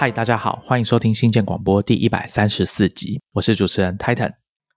嗨，大家好，欢迎收听新建广播第一百三十四集，我是主持人 Titan。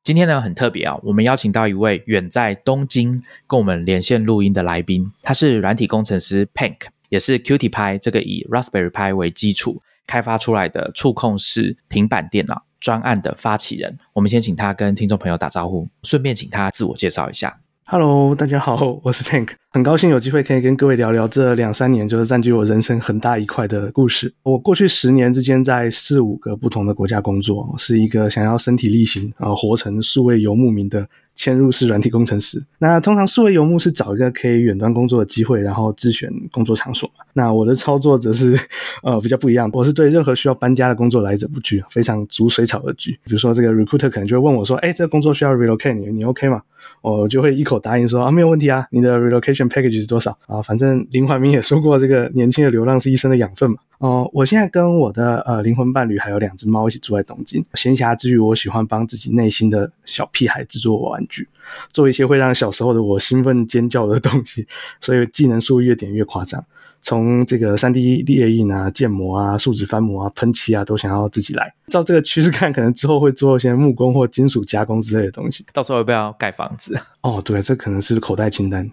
今天呢很特别啊，我们邀请到一位远在东京跟我们连线录音的来宾，他是软体工程师 Pank，也是 Qt Py 这个以 Raspberry Pi 为基础开发出来的触控式平板电脑专案的发起人。我们先请他跟听众朋友打招呼，顺便请他自我介绍一下。Hello，大家好，我是 Pink，很高兴有机会可以跟各位聊聊这两三年就是占据我人生很大一块的故事。我过去十年之间在四五个不同的国家工作，是一个想要身体力行啊，活成数位游牧民的。嵌入式软体工程师，那通常数位游牧是找一个可以远端工作的机会，然后自选工作场所。那我的操作则是呃比较不一样，我是对任何需要搬家的工作来者不拒，非常逐水草而居。比如说这个 recruiter 可能就会问我说：“哎，这个工作需要 relocate，你你 OK 吗？”我就会一口答应说：“啊，没有问题啊，你的 relocation package 是多少啊？反正林怀民也说过，这个年轻的流浪是一生的养分嘛。”哦，我现在跟我的呃灵魂伴侣还有两只猫一起住在东京。闲暇之余，我喜欢帮自己内心的小屁孩制作玩具，做一些会让小时候的我兴奋尖叫的东西，所以技能数越点越夸张。从这个三 D 列印啊、建模啊、树脂翻模啊、喷漆啊，都想要自己来。照这个趋势看，可能之后会做一些木工或金属加工之类的东西。到时候要不要盖房子？哦，对，这可能是口袋清单。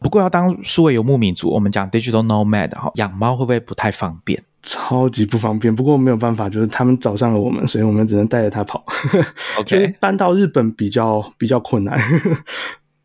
不过要当数位游牧民族，我们讲 digital nomad 哈，养猫会不会不太方便？超级不方便。不过没有办法，就是他们找上了我们，所以我们只能带着它跑。OK，搬到日本比较比较困难。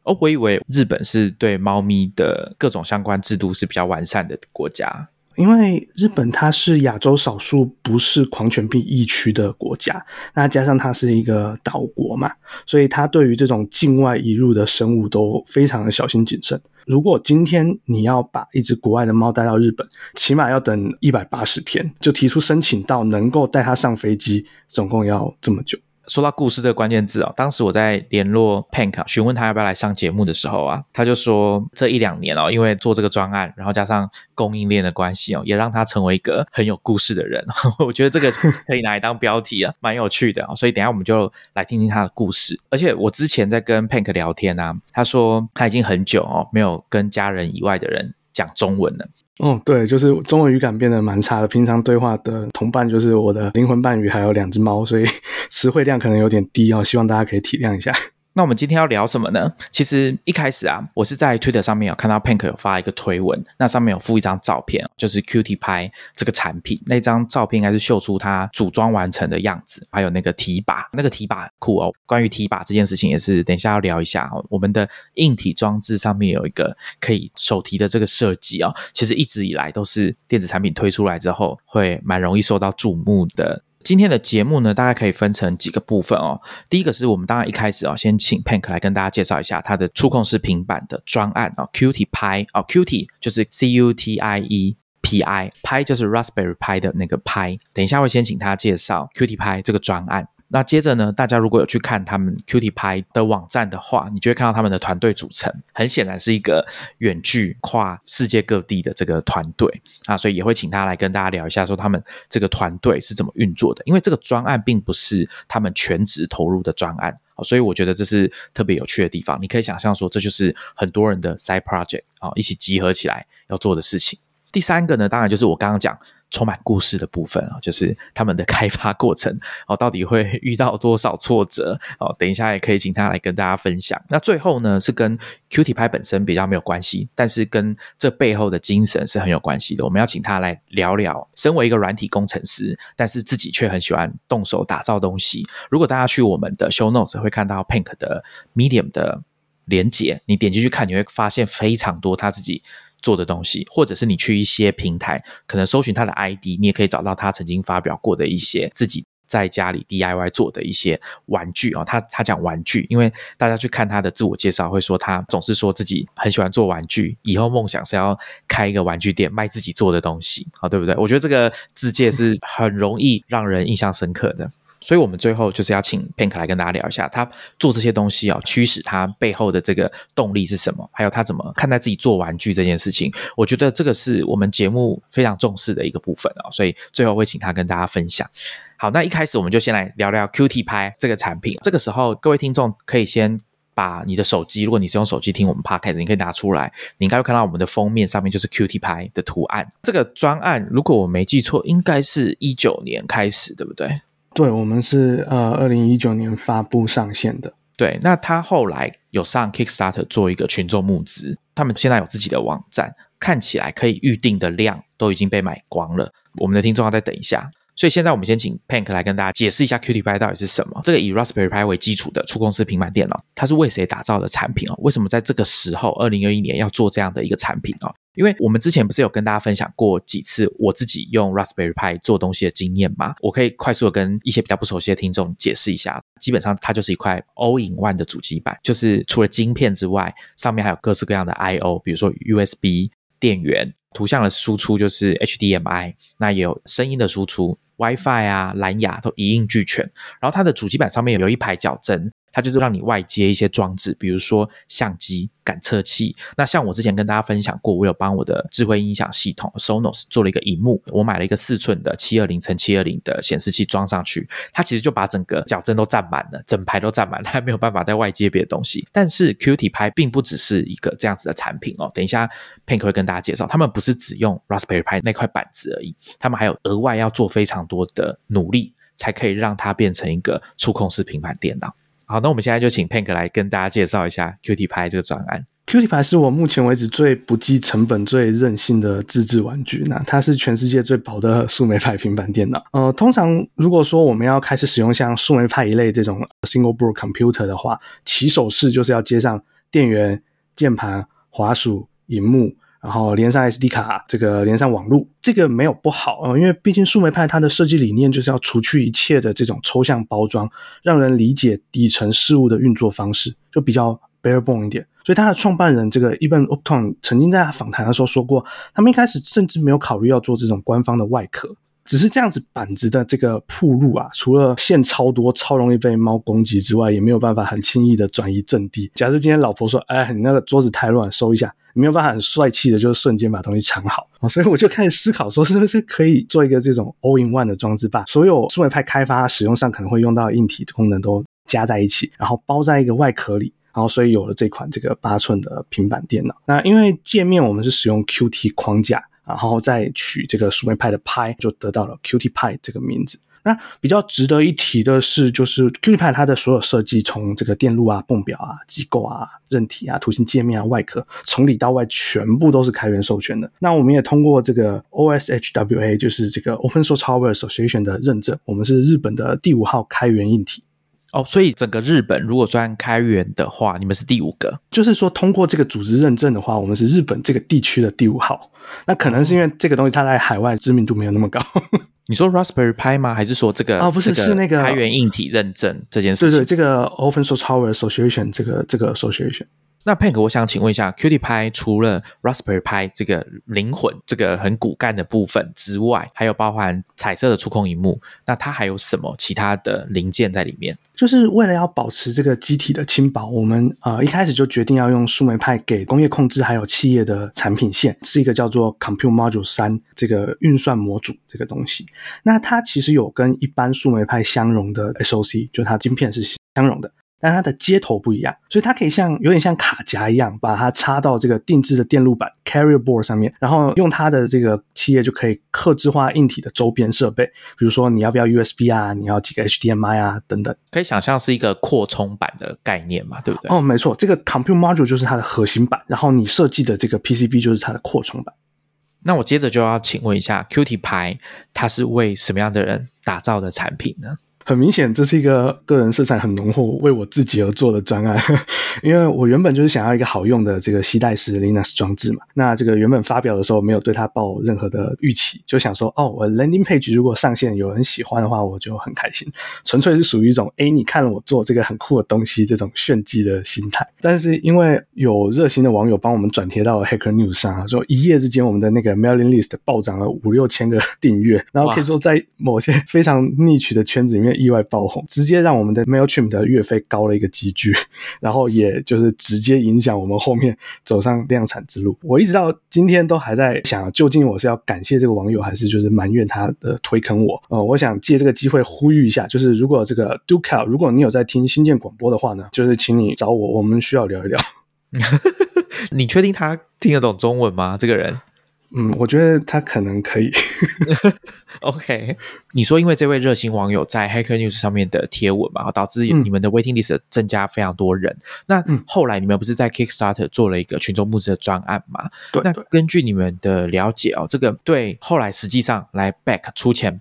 哦，我以为日本是对猫咪的各种相关制度是比较完善的国家，因为日本它是亚洲少数不是狂犬病疫区的国家，那加上它是一个岛国嘛，所以它对于这种境外移入的生物都非常的小心谨慎。如果今天你要把一只国外的猫带到日本，起码要等一百八十天，就提出申请到能够带它上飞机，总共要这么久。说到故事这个关键字哦，当时我在联络 Pank 询问他要不要来上节目的时候啊，他就说这一两年哦，因为做这个专案，然后加上供应链的关系哦，也让他成为一个很有故事的人。我觉得这个可以拿来当标题啊，蛮有趣的啊。所以等下我们就来听听他的故事。而且我之前在跟 Pank 聊天啊，他说他已经很久哦没有跟家人以外的人讲中文了。哦，对，就是中文语感变得蛮差的。平常对话的同伴就是我的灵魂伴侣，还有两只猫，所以 词汇量可能有点低哦，希望大家可以体谅一下。那我们今天要聊什么呢？其实一开始啊，我是在 Twitter 上面有看到 Pank 有发一个推文，那上面有附一张照片，就是 Qt 拍这个产品。那张照片应该是秀出它组装完成的样子，还有那个提把，那个提把酷哦。关于提把这件事情，也是等一下要聊一下哦。我们的硬体装置上面有一个可以手提的这个设计哦，其实一直以来都是电子产品推出来之后，会蛮容易受到瞩目的。今天的节目呢，大概可以分成几个部分哦。第一个是我们当然一开始啊，先请 Pank 来跟大家介绍一下它的触控式平板的专案啊，Qt 拍啊，Qt 就是 C U T I E P I，拍就是 Raspberry 拍的那个拍。等一下会先请他介绍 Qt 拍这个专案。那接着呢，大家如果有去看他们 QTP 的网站的话，你就会看到他们的团队组成，很显然是一个远距跨世界各地的这个团队啊，所以也会请他来跟大家聊一下，说他们这个团队是怎么运作的。因为这个专案并不是他们全职投入的专案，所以我觉得这是特别有趣的地方。你可以想象说，这就是很多人的 side project 啊，一起集合起来要做的事情。第三个呢，当然就是我刚刚讲。充满故事的部分啊，就是他们的开发过程 哦，到底会遇到多少挫折哦？等一下也可以请他来跟大家分享。那最后呢，是跟 Qt 拍本身比较没有关系，但是跟这背后的精神是很有关系的。我们要请他来聊聊，身为一个软体工程师，但是自己却很喜欢动手打造东西。如果大家去我们的 Show Notes 会看到 Pink 的 Medium 的连接，你点进去看，你会发现非常多他自己。做的东西，或者是你去一些平台，可能搜寻他的 ID，你也可以找到他曾经发表过的一些自己在家里 DIY 做的一些玩具啊。他他讲玩具，因为大家去看他的自我介绍，会说他总是说自己很喜欢做玩具，以后梦想是要开一个玩具店卖自己做的东西，好对不对？我觉得这个字界是很容易让人印象深刻的。所以，我们最后就是要请 Pank 来跟大家聊一下，他做这些东西啊，驱使他背后的这个动力是什么？还有他怎么看待自己做玩具这件事情？我觉得这个是我们节目非常重视的一个部分啊。所以最后会请他跟大家分享。好，那一开始我们就先来聊聊 Qt 拍这个产品。这个时候，各位听众可以先把你的手机，如果你是用手机听我们 podcast，你可以拿出来，你应该会看到我们的封面上面就是 QT 拍的图案。这个专案，如果我没记错，应该是一九年开始，对不对？对，我们是呃二零一九年发布上线的。对，那他后来有上 Kickstarter 做一个群众募资，他们现在有自己的网站，看起来可以预定的量都已经被买光了。我们的听众要再等一下。所以现在我们先请 Pank 来跟大家解释一下 Qt Py 到底是什么。这个以 Raspberry Pi 为基础的触控式平板电脑，它是为谁打造的产品哦？为什么在这个时候，二零二一年要做这样的一个产品哦？因为我们之前不是有跟大家分享过几次我自己用 Raspberry Pi 做东西的经验吗？我可以快速的跟一些比较不熟悉的听众解释一下。基本上它就是一块 All in One 的主机板，就是除了晶片之外，上面还有各式各样的 I/O，比如说 USB 电源、图像的输出就是 HDMI，那也有声音的输出。WiFi 啊，蓝牙都一应俱全。然后它的主机板上面有一排矫正。它就是让你外接一些装置，比如说相机、感测器。那像我之前跟大家分享过，我有帮我的智慧音响系统 Sonos 做了一个荧幕，我买了一个四寸的七二零乘七二零的显示器装上去，它其实就把整个矫正都占满了，整排都占满了，它没有办法再外接别的东西。但是 Qt 拍并不只是一个这样子的产品哦，等一下 Pink 会跟大家介绍，他们不是只用 Raspberry Pi 那块板子而已，他们还有额外要做非常多的努力，才可以让它变成一个触控式平板电脑。好，那我们现在就请 Pank 来跟大家介绍一下 Qt 拍这个专案。Qt 牌是我目前为止最不计成本、最任性的自制玩具。那它是全世界最薄的树莓派平板电脑。呃，通常如果说我们要开始使用像树莓派一类这种 single board computer 的话，起手式就是要接上电源、键盘、滑鼠、荧幕。然后连上 SD 卡，这个连上网络，这个没有不好啊，因为毕竟树莓派它的设计理念就是要除去一切的这种抽象包装，让人理解底层事物的运作方式，就比较 bare bone 一点。所以他的创办人这个 Eben Upton 曾经在访谈的时候说过，他们一开始甚至没有考虑要做这种官方的外壳。只是这样子板子的这个铺路啊，除了线超多、超容易被猫攻击之外，也没有办法很轻易的转移阵地。假设今天老婆说：“哎，你那个桌子太乱，收一下。”没有办法很帅气的，就是瞬间把东西藏好。所以我就开始思考说，是不是可以做一个这种 all in one 的装置，把所有数位派开发使用上可能会用到硬体的功能都加在一起，然后包在一个外壳里。然后所以有了这款这个八寸的平板电脑。那因为界面我们是使用 Qt 框架。然后再取这个树莓派的派，就得到了 Qt 派这个名字。那比较值得一提的是，就是 Qt 派它的所有设计，从这个电路啊、泵表啊、机构啊、韧体啊、图形界面啊、外壳，从里到外全部都是开源授权的。那我们也通过这个 OSHWA，就是这个 Open Source Hardware Association 的认证，我们是日本的第五号开源硬体。哦，所以整个日本如果算开源的话，你们是第五个。就是说，通过这个组织认证的话，我们是日本这个地区的第五号。那可能是因为这个东西它在海外知名度没有那么高。你说 Raspberry Pi 吗？还是说这个？哦，不是，是那个开源硬体认证这件事情。对对，这个 Open Source Hardware Association 这个这个 Association。那 Pank，我想请问一下，Qt Pi 除了 Raspberry Pi 这个灵魂、这个很骨干的部分之外，还有包含彩色的触控荧幕，那它还有什么其他的零件在里面？就是为了要保持这个机体的轻薄，我们呃一开始就决定要用树莓派给工业控制还有企业的产品线，是一个叫做 Compute Module 三这个运算模组这个东西。那它其实有跟一般树莓派相容的 SOC，就它晶片是相容的。但它的接头不一样，所以它可以像有点像卡夹一样，把它插到这个定制的电路板 carrier board 上面，然后用它的这个企业就可以刻制化硬体的周边设备，比如说你要不要 USB 啊，你要几个 HDMI 啊等等，可以想象是一个扩充版的概念嘛，对不对？哦，没错，这个 compute module 就是它的核心版，然后你设计的这个 PCB 就是它的扩充版。那我接着就要请问一下，Qt 牌它是为什么样的人打造的产品呢？很明显，这是一个个人色彩很浓厚、为我自己而做的专案，因为我原本就是想要一个好用的这个吸带式 Linux 装置嘛。那这个原本发表的时候没有对它抱任何的预期，就想说，哦，我 Landing Page 如果上线有人喜欢的话，我就很开心。纯粹是属于一种，哎，你看了我做这个很酷的东西，这种炫技的心态。但是因为有热心的网友帮我们转贴到 Hacker News 上，说一夜之间我们的那个 Mailing List 暴涨了五六千个订阅，然后可以说在某些非常 niche 的圈子里面。意外爆红，直接让我们的 Mailchimp 的月费高了一个级距，然后也就是直接影响我们后面走上量产之路。我一直到今天都还在想，究竟我是要感谢这个网友，还是就是埋怨他的推坑我？呃，我想借这个机会呼吁一下，就是如果这个 Ducal，如果你有在听新建广播的话呢，就是请你找我，我们需要聊一聊。你确定他听得懂中文吗？这个人？嗯，我觉得他可能可以。OK，你说因为这位热心网友在 Hacker News 上面的贴文嘛，导致你们的 waiting list 增加非常多人。那后来你们不是在 Kickstarter 做了一个群众募资的专案嘛？对。那根据你们的了解哦，这个对后来实际上来 back 出钱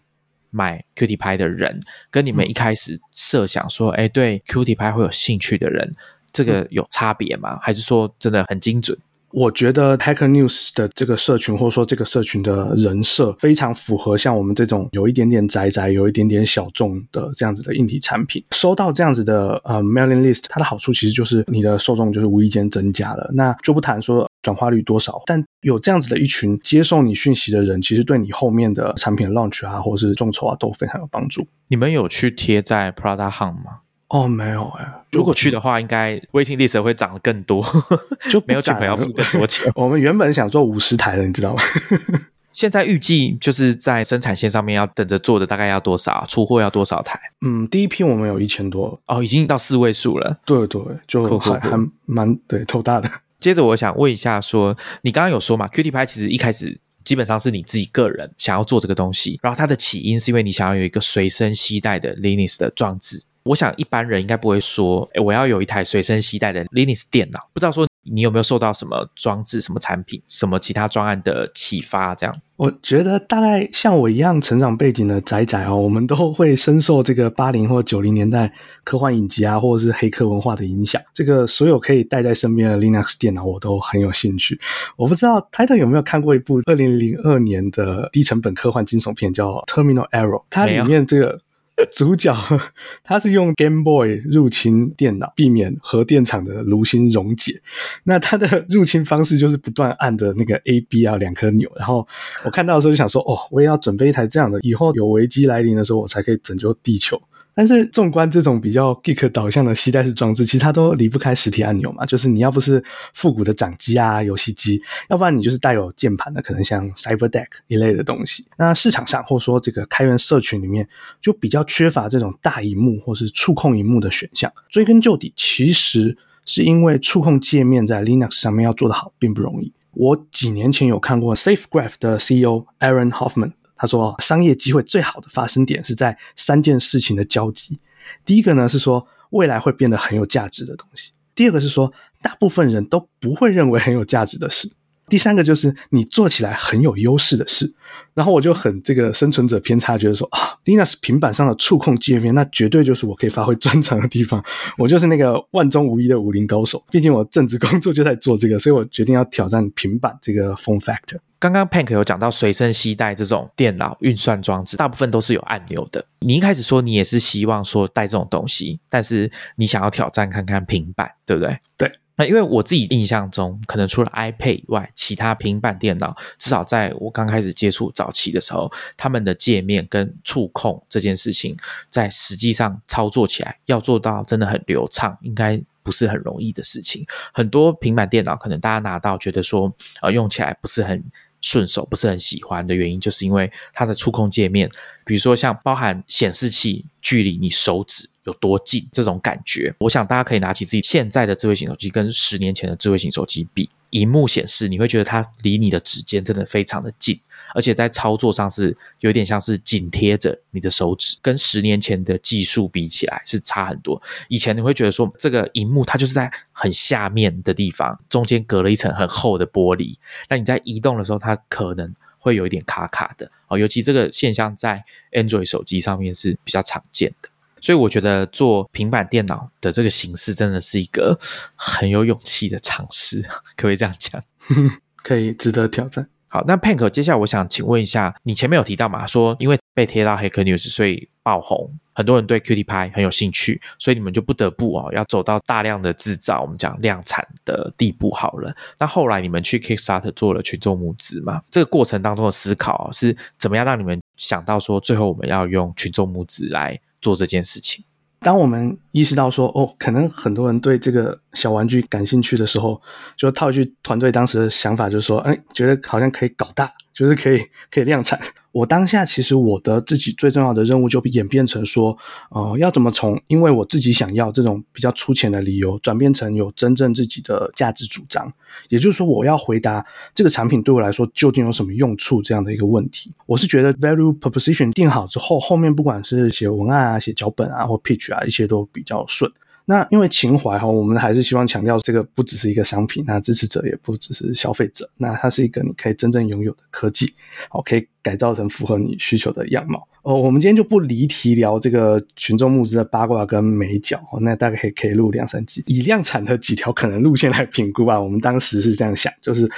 买 Qt 拍的人，跟你们一开始设想说，哎，对 Qt 拍会有兴趣的人，这个有差别吗？还是说真的很精准？我觉得 Hacker News 的这个社群，或者说这个社群的人设，非常符合像我们这种有一点点宅宅、有一点点小众的这样子的硬体产品。收到这样子的呃 mailing list，它的好处其实就是你的受众就是无意间增加了。那就不谈说转化率多少，但有这样子的一群接受你讯息的人，其实对你后面的产品 launch 啊，或者是众筹啊，都非常有帮助。你们有去贴在 Prada Hunt 吗？哦，没有哎。如果去的话，应该 waiting list 会涨得更多，就没有去朋要付更多钱。我们原本想做五十台的，你知道吗？现在预计就是在生产线上面要等着做的，大概要多少？出货要多少台？嗯，第一批我们有一千多哦，已经到四位数了。对对，就还还蛮对，头大的。接着我想问一下，说你刚刚有说嘛，Qt 拍其实一开始基本上是你自己个人想要做这个东西，然后它的起因是因为你想要有一个随身携带的 Linux 的装置。我想一般人应该不会说，哎，我要有一台随身携带的 Linux 电脑。不知道说你有没有受到什么装置、什么产品、什么其他专案的启发？这样，我觉得大概像我一样成长背景的仔仔哦，我们都会深受这个八零或九零年代科幻影集啊，或者是黑客文化的影响。这个所有可以带在身边的 Linux 电脑，我都很有兴趣。我不知道 Title 有没有看过一部二零零二年的低成本科幻惊悚片，叫《Terminal Error》，它里面这个。主角他是用 Game Boy 入侵电脑，避免核电厂的炉心溶解。那他的 入侵方式就是不断按着那个 A、B 啊两颗钮。然后我看到的时候就想说，哦，我也要准备一台这样的，以后有危机来临的时候，我才可以拯救地球。但是，纵观这种比较 geek 导向的携带式装置，其实它都离不开实体按钮嘛。就是你要不是复古的掌机啊、游戏机，要不然你就是带有键盘的，可能像 CyberDeck 一类的东西。那市场上或说这个开源社群里面，就比较缺乏这种大荧幕或是触控荧幕的选项。追根究底，其实是因为触控界面在 Linux 上面要做得好，并不容易。我几年前有看过 SafeGraph 的 CEO Aaron Hoffman。他说，商业机会最好的发生点是在三件事情的交集。第一个呢是说，未来会变得很有价值的东西；第二个是说，大部分人都不会认为很有价值的事；第三个就是你做起来很有优势的事。然后我就很这个生存者偏差，觉得说啊，Linux 平板上的触控界面，那绝对就是我可以发挥专长的地方。我就是那个万中无一的武林高手。毕竟我正职工作就在做这个，所以我决定要挑战平板这个 form factor。刚刚 Pank 有讲到随身携带这种电脑运算装置，大部分都是有按钮的。你一开始说你也是希望说带这种东西，但是你想要挑战看看平板，对不对？对。那因为我自己印象中，可能除了 iPad 以外，其他平板电脑，至少在我刚开始接触早期的时候，他们的界面跟触控这件事情，在实际上操作起来要做到真的很流畅，应该不是很容易的事情。很多平板电脑可能大家拿到觉得说，呃，用起来不是很顺手，不是很喜欢的原因，就是因为它的触控界面，比如说像包含显示器距离你手指。有多近这种感觉，我想大家可以拿起自己现在的智慧型手机，跟十年前的智慧型手机比，荧幕显示你会觉得它离你的指尖真的非常的近，而且在操作上是有点像是紧贴着你的手指，跟十年前的技术比起来是差很多。以前你会觉得说这个荧幕它就是在很下面的地方，中间隔了一层很厚的玻璃，那你在移动的时候它可能会有一点卡卡的哦，尤其这个现象在 Android 手机上面是比较常见的。所以我觉得做平板电脑的这个形式真的是一个很有勇气的尝试，可不可以这样讲？可以，值得挑战。好，那 Pank，接下来我想请问一下，你前面有提到嘛，说因为被贴到黑客 news，所以爆红，很多人对 Qt 拍很有兴趣，所以你们就不得不哦，要走到大量的制造，我们讲量产的地步好了。那后来你们去 Kickstarter 做了群众募资嘛？这个过程当中的思考是怎么样让你们想到说，最后我们要用群众募资来？做这件事情。当我们意识到说，哦，可能很多人对这个小玩具感兴趣的时候，就套一句团队当时的想法，就是说，哎，觉得好像可以搞大，就是可以可以量产。我当下其实我的自己最重要的任务就演变成说，呃，要怎么从因为我自己想要这种比较粗浅的理由，转变成有真正自己的价值主张。也就是说，我要回答这个产品对我来说究竟有什么用处这样的一个问题。我是觉得 value proposition 定好之后，后面不管是写文案啊、写脚本啊或 pitch 啊，一切都比较顺。那因为情怀哈，我们还是希望强调这个不只是一个商品，那支持者也不只是消费者，那它是一个你可以真正拥有的科技，好，可以改造成符合你需求的样貌。哦，我们今天就不离题聊这个群众募资的八卦跟美角，那大概可以可以录两三集，以量产的几条可能路线来评估啊。我们当时是这样想，就是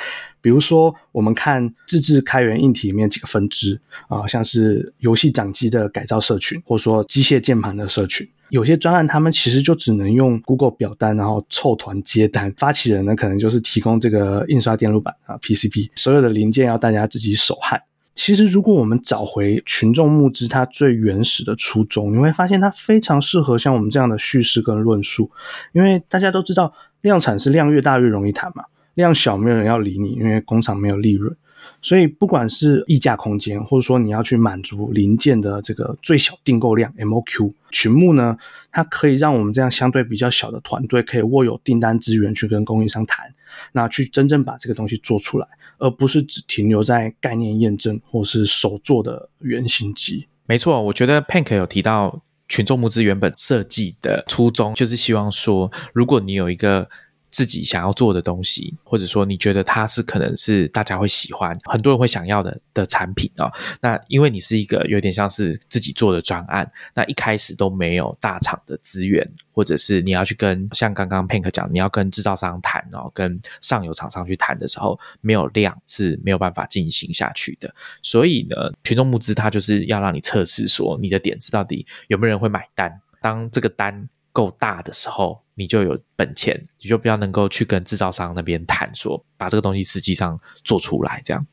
比如说我们看自制开源硬体里面几个分支啊，像是游戏掌机的改造社群，或者说机械键盘的社群。有些专案，他们其实就只能用 Google 表单，然后凑团接单。发起人呢，可能就是提供这个印刷电路板啊 PCB，所有的零件要大家自己手焊。其实，如果我们找回群众募资它最原始的初衷，你会发现它非常适合像我们这样的叙事跟论述。因为大家都知道，量产是量越大越容易谈嘛，量小没有人要理你，因为工厂没有利润。所以，不管是溢价空间，或者说你要去满足零件的这个最小订购量 （MOQ） 群目呢，它可以让我们这样相对比较小的团队，可以握有订单资源去跟供应商谈，那去真正把这个东西做出来，而不是只停留在概念验证或是手做的原型机。没错，我觉得 Pank 有提到群众募资原本设计的初衷，就是希望说，如果你有一个。自己想要做的东西，或者说你觉得它是可能是大家会喜欢、很多人会想要的的产品啊。那因为你是一个有点像是自己做的专案，那一开始都没有大厂的资源，或者是你要去跟像刚刚 Pink 讲，你要跟制造商谈哦，跟上游厂商去谈的时候，没有量是没有办法进行下去的。所以呢，群众募资它就是要让你测试说你的点子到底有没有人会买单。当这个单够大的时候。你就有本钱，你就比较能够去跟制造商那边谈，说把这个东西实际上做出来，这样。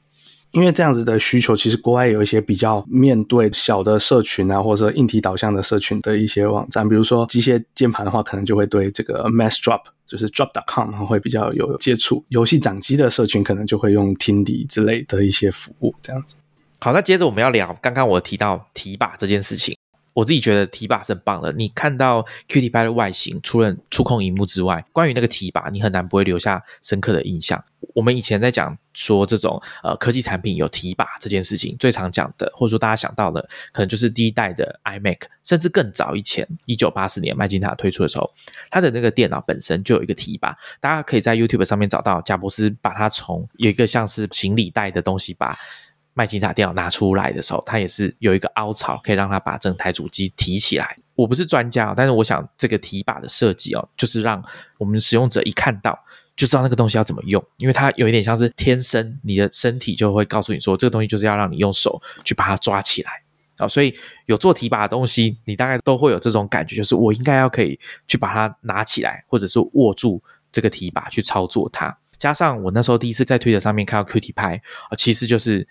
因为这样子的需求，其实国外有一些比较面对小的社群啊，或者说硬体导向的社群的一些网站，比如说机械键盘的话，可能就会对这个 Mass Drop，就是 Drop.com 会比较有接触。游戏掌机的社群可能就会用听迪之类的一些服务，这样子。好，那接着我们要聊刚刚我提到提把这件事情。我自己觉得提把是很棒的。你看到 Q T 拍的外形，除了触控荧幕之外，关于那个提把，你很难不会留下深刻的印象。我们以前在讲说这种呃科技产品有提把这件事情，最常讲的，或者说大家想到的，可能就是第一代的 iMac，甚至更早以前，一九八四年麦金塔推出的时候，它的那个电脑本身就有一个提把。大家可以在 YouTube 上面找到贾博士把它从有一个像是行李袋的东西把。麦金塔电脑拿出来的时候，它也是有一个凹槽，可以让它把整台主机提起来。我不是专家，但是我想这个提把的设计哦，就是让我们使用者一看到就知道那个东西要怎么用，因为它有一点像是天生，你的身体就会告诉你说，这个东西就是要让你用手去把它抓起来啊。所以有做提把的东西，你大概都会有这种感觉，就是我应该要可以去把它拿起来，或者是握住这个提把去操作它。加上我那时候第一次在推特上面看到 Q T 拍啊，其实就是。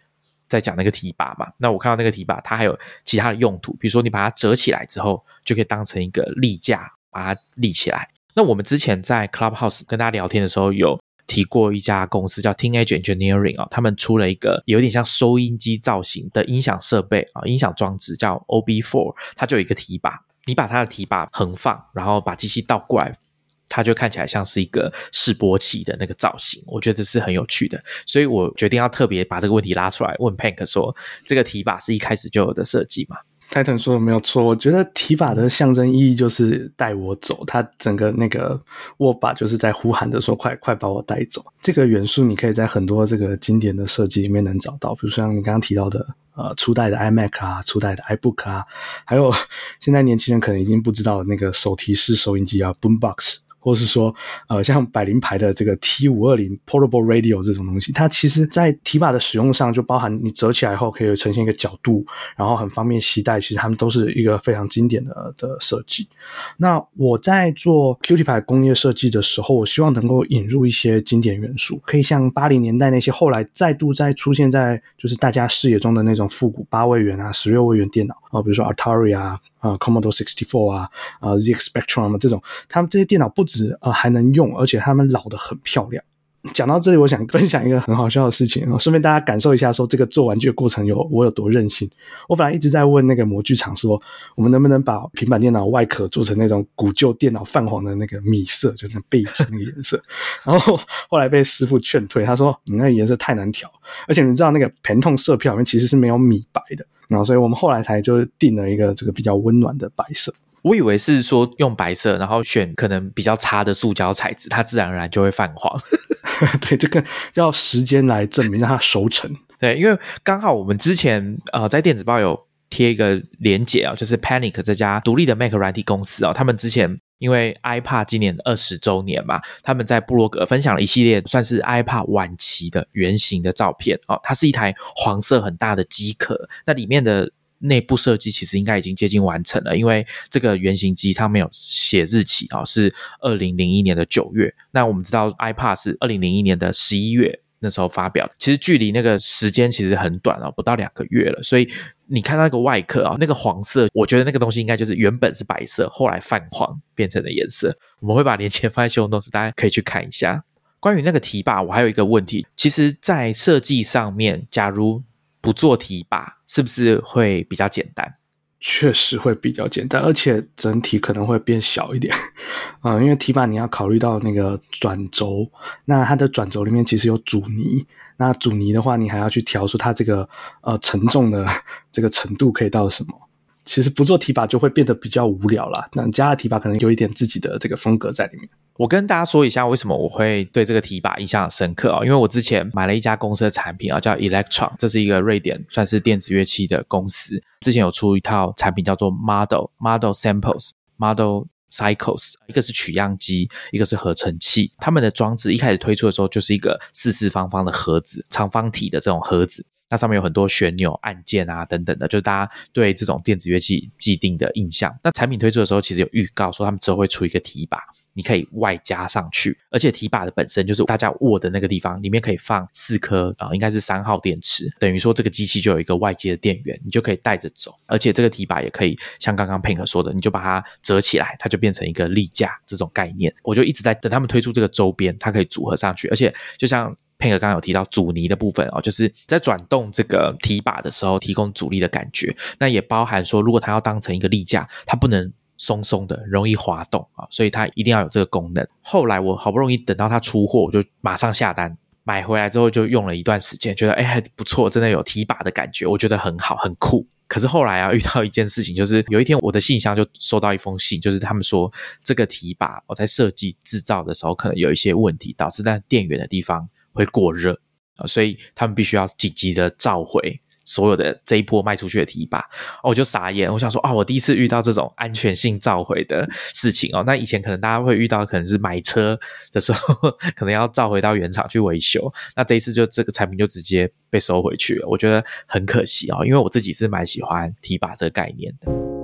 在讲那个提把嘛，那我看到那个提把，它还有其他的用途，比如说你把它折起来之后，就可以当成一个立架，把它立起来。那我们之前在 Clubhouse 跟大家聊天的时候，有提过一家公司叫 Teenage Engineering 啊，他们出了一个有点像收音机造型的音响设备啊，音响装置叫 OB4，它就有一个提把，你把它的提把横放，然后把机器倒过来。它就看起来像是一个示波器的那个造型，我觉得是很有趣的，所以我决定要特别把这个问题拉出来问 Pank 说：这个提把是一开始就有的设计吗？Titan 说的没有错，我觉得提把的象征意义就是带我走，它整个那个握把就是在呼喊着说：快快把我带走。这个元素你可以在很多这个经典的设计里面能找到，比如像你刚刚提到的呃初代的 iMac 啊，初代的 iBook 啊，还有 现在年轻人可能已经不知道那个手提式收音机啊，Boombox。或是说，呃，像百灵牌的这个 T 五二零 Portable Radio 这种东西，它其实在提把的使用上就包含你折起来后可以呈现一个角度，然后很方便携带。其实它们都是一个非常经典的的设计。那我在做 Q T 牌工业设计的时候，我希望能够引入一些经典元素，可以像八零年代那些后来再度再出现在就是大家视野中的那种复古八位元啊、十六位元电脑啊，比如说 Atari 啊、呃 Commodore 64啊，呃 ZX Spectrum 这种，他们这些电脑不止呃还能用，而且他们老的很漂亮。讲到这里，我想分享一个很好笑的事情，顺便大家感受一下，说这个做玩具的过程有我有多任性。我本来一直在问那个模具厂说，我们能不能把平板电脑外壳做成那种古旧电脑泛黄的那个米色，就是那贝那个颜色。然后后来被师傅劝退，他说你那个颜色太难调，而且你知道那个疼痛色票里面其实是没有米白的。然后所以我们后来才就定了一个这个比较温暖的白色。我以为是说用白色，然后选可能比较差的塑胶材质，它自然而然就会泛黄。对，这个要时间来证明让它熟成。对，因为刚好我们之前呃在电子报有贴一个连结啊，就是 Panic 这家独立的 Mac 软体公司啊，他们之前因为 iPad 今年二十周年嘛，他们在布洛格分享了一系列算是 iPad 晚期的原型的照片哦，它是一台黄色很大的机壳，那里面的。内部设计其实应该已经接近完成了，因为这个原型机它没有写日期啊，是二零零一年的九月。那我们知道 iPad 是二零零一年的十一月那时候发表，其实距离那个时间其实很短了，不到两个月了。所以你看那个外壳啊，那个黄色，我觉得那个东西应该就是原本是白色，后来泛黄变成的颜色。我们会把连接放在修容都是大家可以去看一下。关于那个提把，我还有一个问题，其实，在设计上面，假如不做提把，是不是会比较简单？确实会比较简单，而且整体可能会变小一点。嗯，因为提板你要考虑到那个转轴，那它的转轴里面其实有阻尼，那阻尼的话，你还要去调出它这个呃承重的 这个程度可以到什么。其实不做提把就会变得比较无聊了。那加了提拔可能有一点自己的这个风格在里面。我跟大家说一下为什么我会对这个提拔印象深刻啊？因为我之前买了一家公司的产品啊，叫 Electron，这是一个瑞典算是电子乐器的公司。之前有出一套产品叫做 Model Model Samples Model Cycles，一个是取样机，一个是合成器。他们的装置一开始推出的时候就是一个四四方方的盒子，长方体的这种盒子。那上面有很多旋钮、按键啊等等的，就是大家对这种电子乐器既定的印象。那产品推出的时候，其实有预告说他们之后会出一个提把，你可以外加上去，而且提把的本身就是大家握的那个地方，里面可以放四颗啊，应该是三号电池，等于说这个机器就有一个外接的电源，你就可以带着走。而且这个提把也可以像刚刚 Pink 说的，你就把它折起来，它就变成一个立架这种概念。我就一直在等他们推出这个周边，它可以组合上去，而且就像。佩哥刚刚有提到阻尼的部分哦，就是在转动这个提把的时候提供阻力的感觉。那也包含说，如果它要当成一个立架，它不能松松的，容易滑动啊，所以它一定要有这个功能。后来我好不容易等到它出货，我就马上下单买回来之后就用了一段时间，觉得哎还不错，真的有提把的感觉，我觉得很好很酷。可是后来啊，遇到一件事情，就是有一天我的信箱就收到一封信，就是他们说这个提把我在设计制造的时候可能有一些问题，导致在电源的地方。会过热啊，所以他们必须要紧急的召回所有的这一波卖出去的提拔，我就傻眼，我想说啊，我第一次遇到这种安全性召回的事情哦。那以前可能大家会遇到，可能是买车的时候，可能要召回到原厂去维修，那这一次就这个产品就直接被收回去了，我觉得很可惜啊，因为我自己是蛮喜欢提拔这个概念的。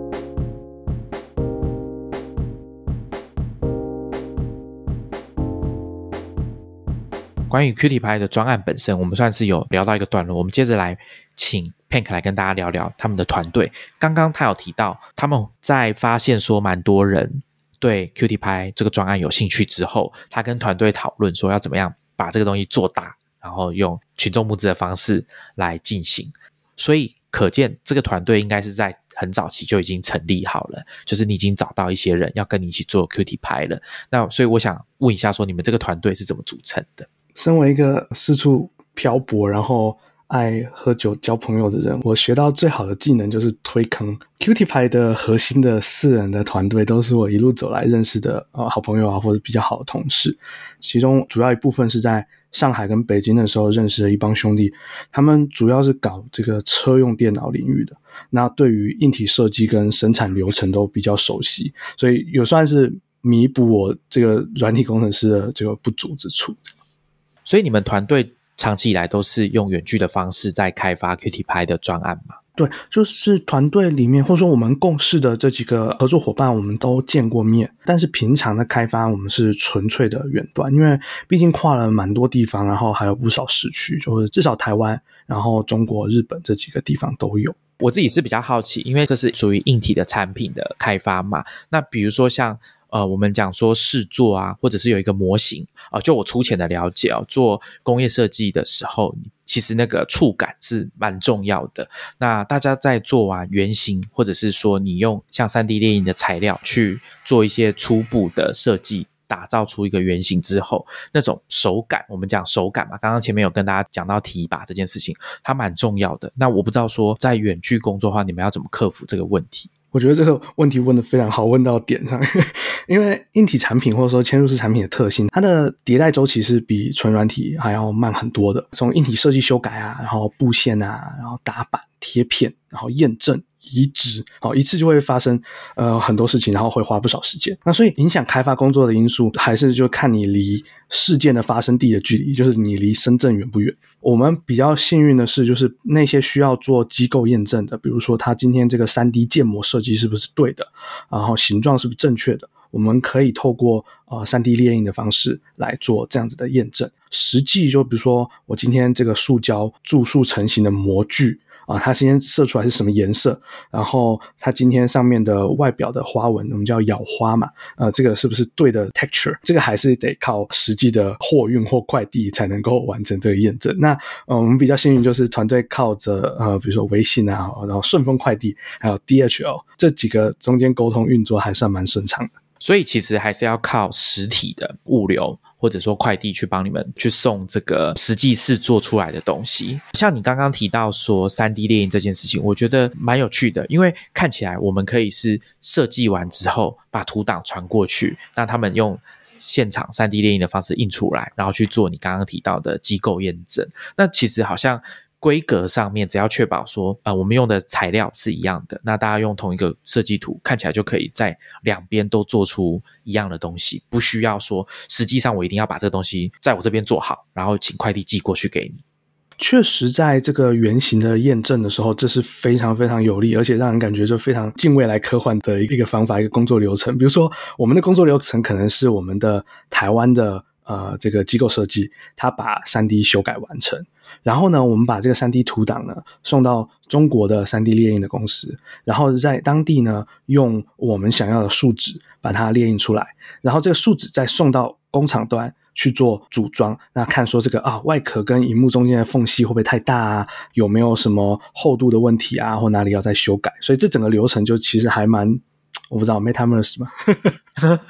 关于 Qt 牌的专案本身，我们算是有聊到一个段落。我们接着来请 Pink 来跟大家聊聊他们的团队。刚刚他有提到，他们在发现说蛮多人对 Qt 牌这个专案有兴趣之后，他跟团队讨论说要怎么样把这个东西做大，然后用群众募资的方式来进行。所以可见这个团队应该是在很早期就已经成立好了，就是你已经找到一些人要跟你一起做 Qt 拍了。那所以我想问一下，说你们这个团队是怎么组成的？身为一个四处漂泊，然后爱喝酒交朋友的人，我学到最好的技能就是推坑。Qt 牌的核心的四人的团队都是我一路走来认识的呃好朋友啊，或者比较好的同事。其中主要一部分是在上海跟北京的时候认识的一帮兄弟，他们主要是搞这个车用电脑领域的，那对于硬体设计跟生产流程都比较熟悉，所以也算是弥补我这个软体工程师的这个不足之处。所以你们团队长期以来都是用远距的方式在开发 Qt 拍的专案吗？对，就是团队里面或者说我们共事的这几个合作伙伴，我们都见过面。但是平常的开发，我们是纯粹的远端，因为毕竟跨了蛮多地方，然后还有不少时区，就是至少台湾、然后中国、日本这几个地方都有。我自己是比较好奇，因为这是属于硬体的产品的开发嘛。那比如说像呃，我们讲说试做啊，或者是有一个模型啊，就我粗浅的了解啊，做工业设计的时候，其实那个触感是蛮重要的。那大家在做完原型，或者是说你用像三 D 列印的材料去做一些初步的设计。打造出一个原型之后，那种手感，我们讲手感嘛。刚刚前面有跟大家讲到提拔这件事情，它蛮重要的。那我不知道说在远距工作的话，你们要怎么克服这个问题？我觉得这个问题问的非常好，问到点上。因为硬体产品或者说嵌入式产品的特性，它的迭代周期是比纯软体还要慢很多的。从硬体设计修改啊，然后布线啊，然后打板贴片，然后验证。移植，好一次就会发生呃很多事情，然后会花不少时间。那所以影响开发工作的因素，还是就看你离事件的发生地的距离，就是你离深圳远不远。我们比较幸运的是，就是那些需要做机构验证的，比如说他今天这个三 D 建模设计是不是对的，然后形状是不是正确的，我们可以透过呃三 D 列印的方式来做这样子的验证。实际就比如说我今天这个塑胶注塑成型的模具。啊，它今天射出来是什么颜色？然后它今天上面的外表的花纹，我们叫咬花嘛？呃，这个是不是对的 texture？这个还是得靠实际的货运或快递才能够完成这个验证。那呃，我们比较幸运，就是团队靠着呃，比如说微信啊，然后顺丰快递，还有 DHL 这几个中间沟通运作还算蛮顺畅的。所以其实还是要靠实体的物流。或者说快递去帮你们去送这个实际是做出来的东西，像你刚刚提到说三 D 列印这件事情，我觉得蛮有趣的，因为看起来我们可以是设计完之后把图档传过去，那他们用现场三 D 列印的方式印出来，然后去做你刚刚提到的机构验证。那其实好像。规格上面，只要确保说，呃，我们用的材料是一样的，那大家用同一个设计图，看起来就可以在两边都做出一样的东西，不需要说，实际上我一定要把这个东西在我这边做好，然后请快递寄过去给你。确实，在这个原型的验证的时候，这是非常非常有利，而且让人感觉就非常近未来科幻的一个方法，一个工作流程。比如说，我们的工作流程可能是我们的台湾的。呃，这个机构设计，他把三 D 修改完成，然后呢，我们把这个三 D 图档呢送到中国的三 D 列印的公司，然后在当地呢用我们想要的树脂把它列印出来，然后这个树脂再送到工厂端去做组装，那看说这个啊外壳跟荧幕中间的缝隙会不会太大啊，有没有什么厚度的问题啊，或哪里要再修改，所以这整个流程就其实还蛮，我不知道 MetaMerse 吗？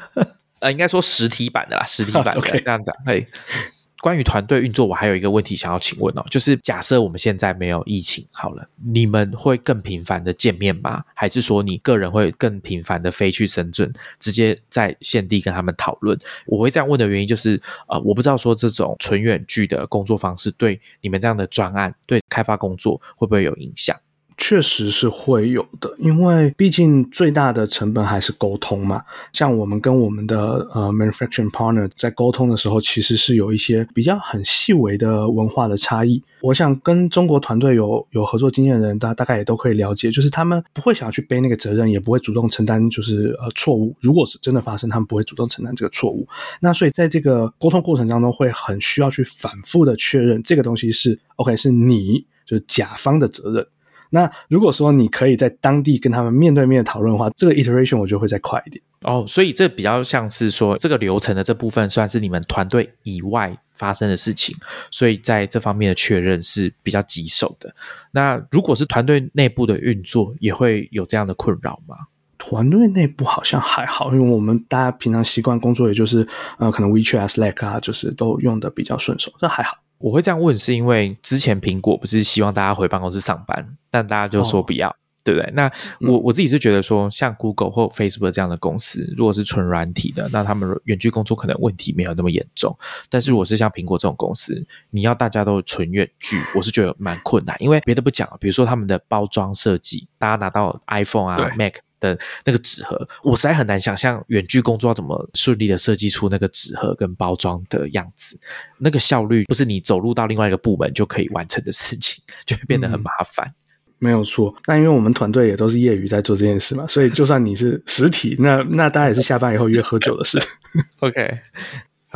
呃，应该说实体版的啦，实体版的这样子。嘿，关于团队运作，我还有一个问题想要请问哦，就是假设我们现在没有疫情，好了，你们会更频繁的见面吗？还是说你个人会更频繁的飞去深圳，直接在现地跟他们讨论？我会这样问的原因就是，呃，我不知道说这种纯远距的工作方式对你们这样的专案，对开发工作会不会有影响？确实是会有的，因为毕竟最大的成本还是沟通嘛。像我们跟我们的呃 manufacturing partner 在沟通的时候，其实是有一些比较很细微的文化的差异。我想跟中国团队有有合作经验的人，大大概也都可以了解，就是他们不会想要去背那个责任，也不会主动承担就是呃错误。如果是真的发生，他们不会主动承担这个错误。那所以在这个沟通过程当中，会很需要去反复的确认这个东西是 OK，是你就是甲方的责任。那如果说你可以在当地跟他们面对面讨论的话，这个 iteration 我觉得会再快一点哦。所以这比较像是说，这个流程的这部分算是你们团队以外发生的事情，所以在这方面的确认是比较棘手的。那如果是团队内部的运作，也会有这样的困扰吗？团队内部好像还好，因为我们大家平常习惯工作，也就是呃，可能 WeChat、Slack 啊，就是都用的比较顺手，这还好。我会这样问，是因为之前苹果不是希望大家回办公室上班，但大家就说不要，对不对？那我我自己是觉得说，像 Google 或 Facebook 这样的公司，如果是纯软体的，那他们远距工作可能问题没有那么严重。但是如果是像苹果这种公司，你要大家都纯远距，我是觉得蛮困难。因为别的不讲，比如说他们的包装设计，大家拿到 iPhone 啊、Mac。的那个纸盒，我实在很难想象远距工作要怎么顺利的设计出那个纸盒跟包装的样子，那个效率不是你走入到另外一个部门就可以完成的事情，就会变得很麻烦。没有错，那因为我们团队也都是业余在做这件事嘛，所以就算你是实体，那那大家也是下班以后约喝酒的事。OK。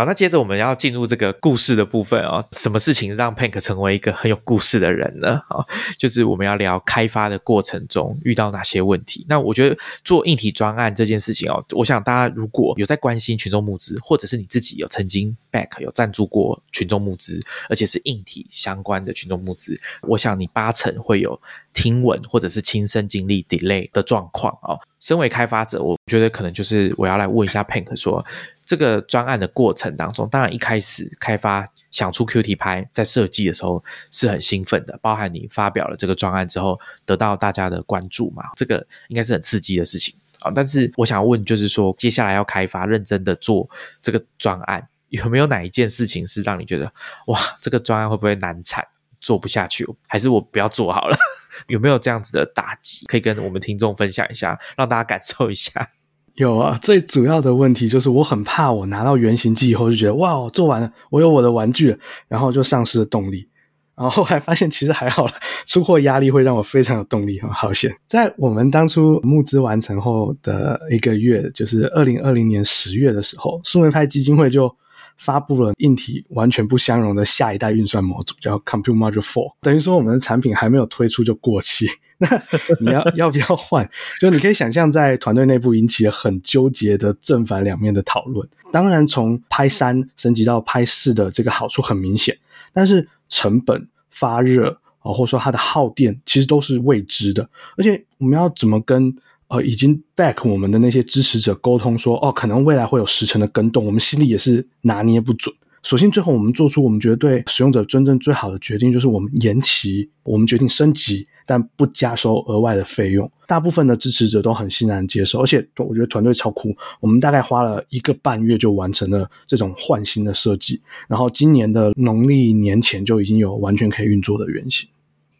好，那接着我们要进入这个故事的部分哦。什么事情让 Pank 成为一个很有故事的人呢？啊，就是我们要聊开发的过程中遇到哪些问题。那我觉得做硬体专案这件事情哦，我想大家如果有在关心群众募资，或者是你自己有曾经 back 有赞助过群众募资，而且是硬体相关的群众募资，我想你八成会有听闻或者是亲身经历 delay 的状况哦。身为开发者，我觉得可能就是我要来问一下 Pank 说。这个专案的过程当中，当然一开始开发想出 Qt 拍，在设计的时候是很兴奋的，包含你发表了这个专案之后，得到大家的关注嘛，这个应该是很刺激的事情啊。但是我想要问，就是说接下来要开发认真的做这个专案，有没有哪一件事情是让你觉得哇，这个专案会不会难产，做不下去，还是我不要做好了？有没有这样子的打击，可以跟我们听众分享一下，让大家感受一下？有啊，最主要的问题就是我很怕我拿到原型机以后就觉得哇，做完了，我有我的玩具了，然后就丧失了动力。然后后来发现其实还好了，出货压力会让我非常有动力很，好险！在我们当初募资完成后的一个月，就是二零二零年十月的时候，数位派基金会就发布了硬体完全不相容的下一代运算模组，叫 Compute Module Four，等于说我们的产品还没有推出就过期。那你要要不要换？就你可以想象，在团队内部引起了很纠结的正反两面的讨论。当然，从拍三升级到拍四的这个好处很明显，但是成本、发热啊，或者说它的耗电，其实都是未知的。而且，我们要怎么跟呃已经 back 我们的那些支持者沟通说，哦，可能未来会有时程的跟动，我们心里也是拿捏不准。所幸最后我们做出我们觉得对使用者真正最好的决定，就是我们延期，我们决定升级。但不加收额外的费用，大部分的支持者都很欣然接受，而且我觉得团队超酷。我们大概花了一个半月就完成了这种换新的设计，然后今年的农历年前就已经有完全可以运作的原型。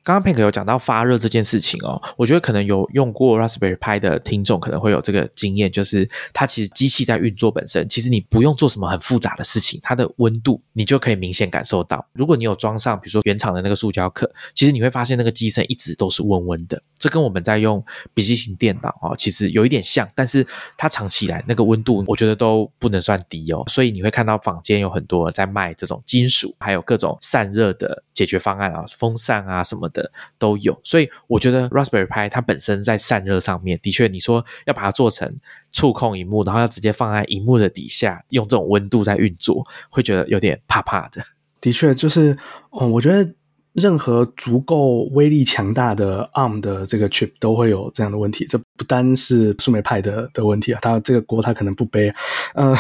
刚刚 Pink 有讲到发热这件事情哦，我觉得可能有用过 Raspberry Pi 的听众可能会有这个经验，就是它其实机器在运作本身，其实你不用做什么很复杂的事情，它的温度你就可以明显感受到。如果你有装上比如说原厂的那个塑胶壳，其实你会发现那个机身一直都是温温的。这跟我们在用笔记型电脑啊，其实有一点像，但是它长期来那个温度，我觉得都不能算低哦。所以你会看到坊间有很多在卖这种金属，还有各种散热的解决方案啊，风扇啊什么。的都有，所以我觉得 Raspberry Pi 它本身在散热上面，的确你说要把它做成触控荧幕，然后要直接放在荧幕的底下，用这种温度在运作，会觉得有点怕怕的。的确，就是哦，我觉得任何足够威力强大的 ARM 的这个 chip 都会有这样的问题，这不单是树莓派的的问题啊，它这个锅它可能不背。呃，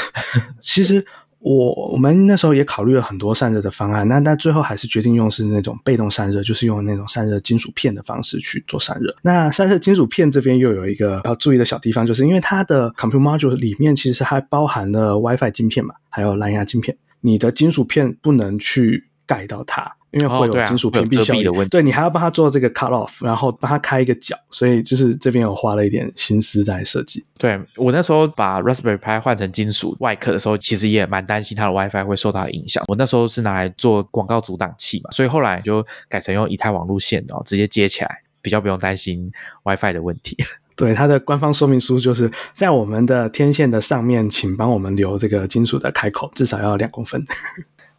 其实。我我们那时候也考虑了很多散热的方案，那那最后还是决定用是那种被动散热，就是用那种散热金属片的方式去做散热。那散热金属片这边又有一个要注意的小地方，就是因为它的 Compute Module 里面其实还包含了 WiFi 晶片嘛，还有蓝牙晶片，你的金属片不能去盖到它。因为会有金属屏蔽效应的问题，对你还要帮他做这个 cut off，然后帮他开一个角，所以就是这边有花了一点心思在设计。对我那时候把 Raspberry Pi 换成金属外壳的时候，其实也蛮担心它的 WiFi 会受到影响。我那时候是拿来做广告阻挡器嘛，所以后来就改成用以太网路线哦，直接接起来，比较不用担心 WiFi 的问题。对它的官方说明书就是在我们的天线的上面，请帮我们留这个金属的开口，至少要两公分。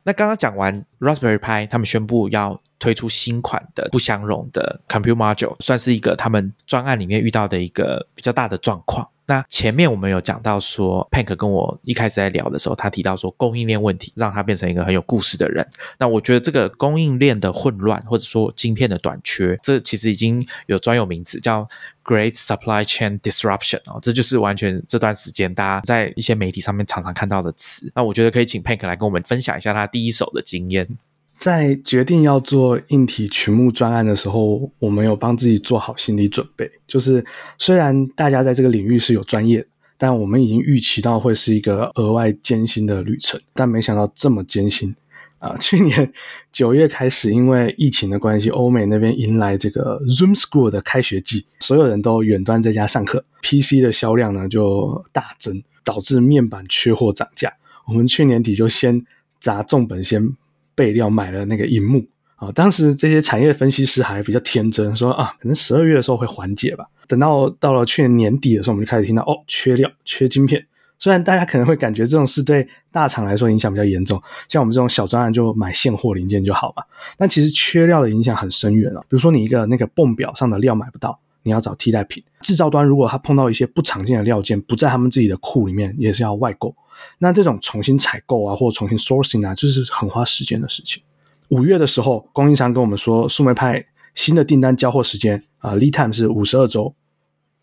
那刚刚讲完 Raspberry Pi，他们宣布要推出新款的不相容的 Compute Module，算是一个他们专案里面遇到的一个比较大的状况。那前面我们有讲到说，Pank 跟我一开始在聊的时候，他提到说供应链问题让他变成一个很有故事的人。那我觉得这个供应链的混乱，或者说晶片的短缺，这其实已经有专有名词叫 Great Supply Chain Disruption 哦，这就是完全这段时间大家在一些媒体上面常常看到的词。那我觉得可以请 Pank 来跟我们分享一下他第一手的经验。在决定要做硬体群目专案的时候，我们有帮自己做好心理准备。就是虽然大家在这个领域是有专业，但我们已经预期到会是一个额外艰辛的旅程。但没想到这么艰辛啊！去年九月开始，因为疫情的关系，欧美那边迎来这个 Zoom School 的开学季，所有人都远端在家上课，PC 的销量呢就大增，导致面板缺货涨价。我们去年底就先砸重本先。备料买了那个荧幕啊，当时这些产业分析师还比较天真，说啊，可能十二月的时候会缓解吧。等到到了去年年底的时候，我们就开始听到哦，缺料、缺晶片，虽然大家可能会感觉这种事对大厂来说影响比较严重，像我们这种小专案就买现货零件就好嘛。但其实缺料的影响很深远啊。比如说你一个那个泵表上的料买不到，你要找替代品。制造端如果他碰到一些不常见的料件不在他们自己的库里面，也是要外购。那这种重新采购啊，或重新 sourcing 啊，就是很花时间的事情。五月的时候，供应商跟我们说，树莓派新的订单交货时间啊，lead time 是五十二周。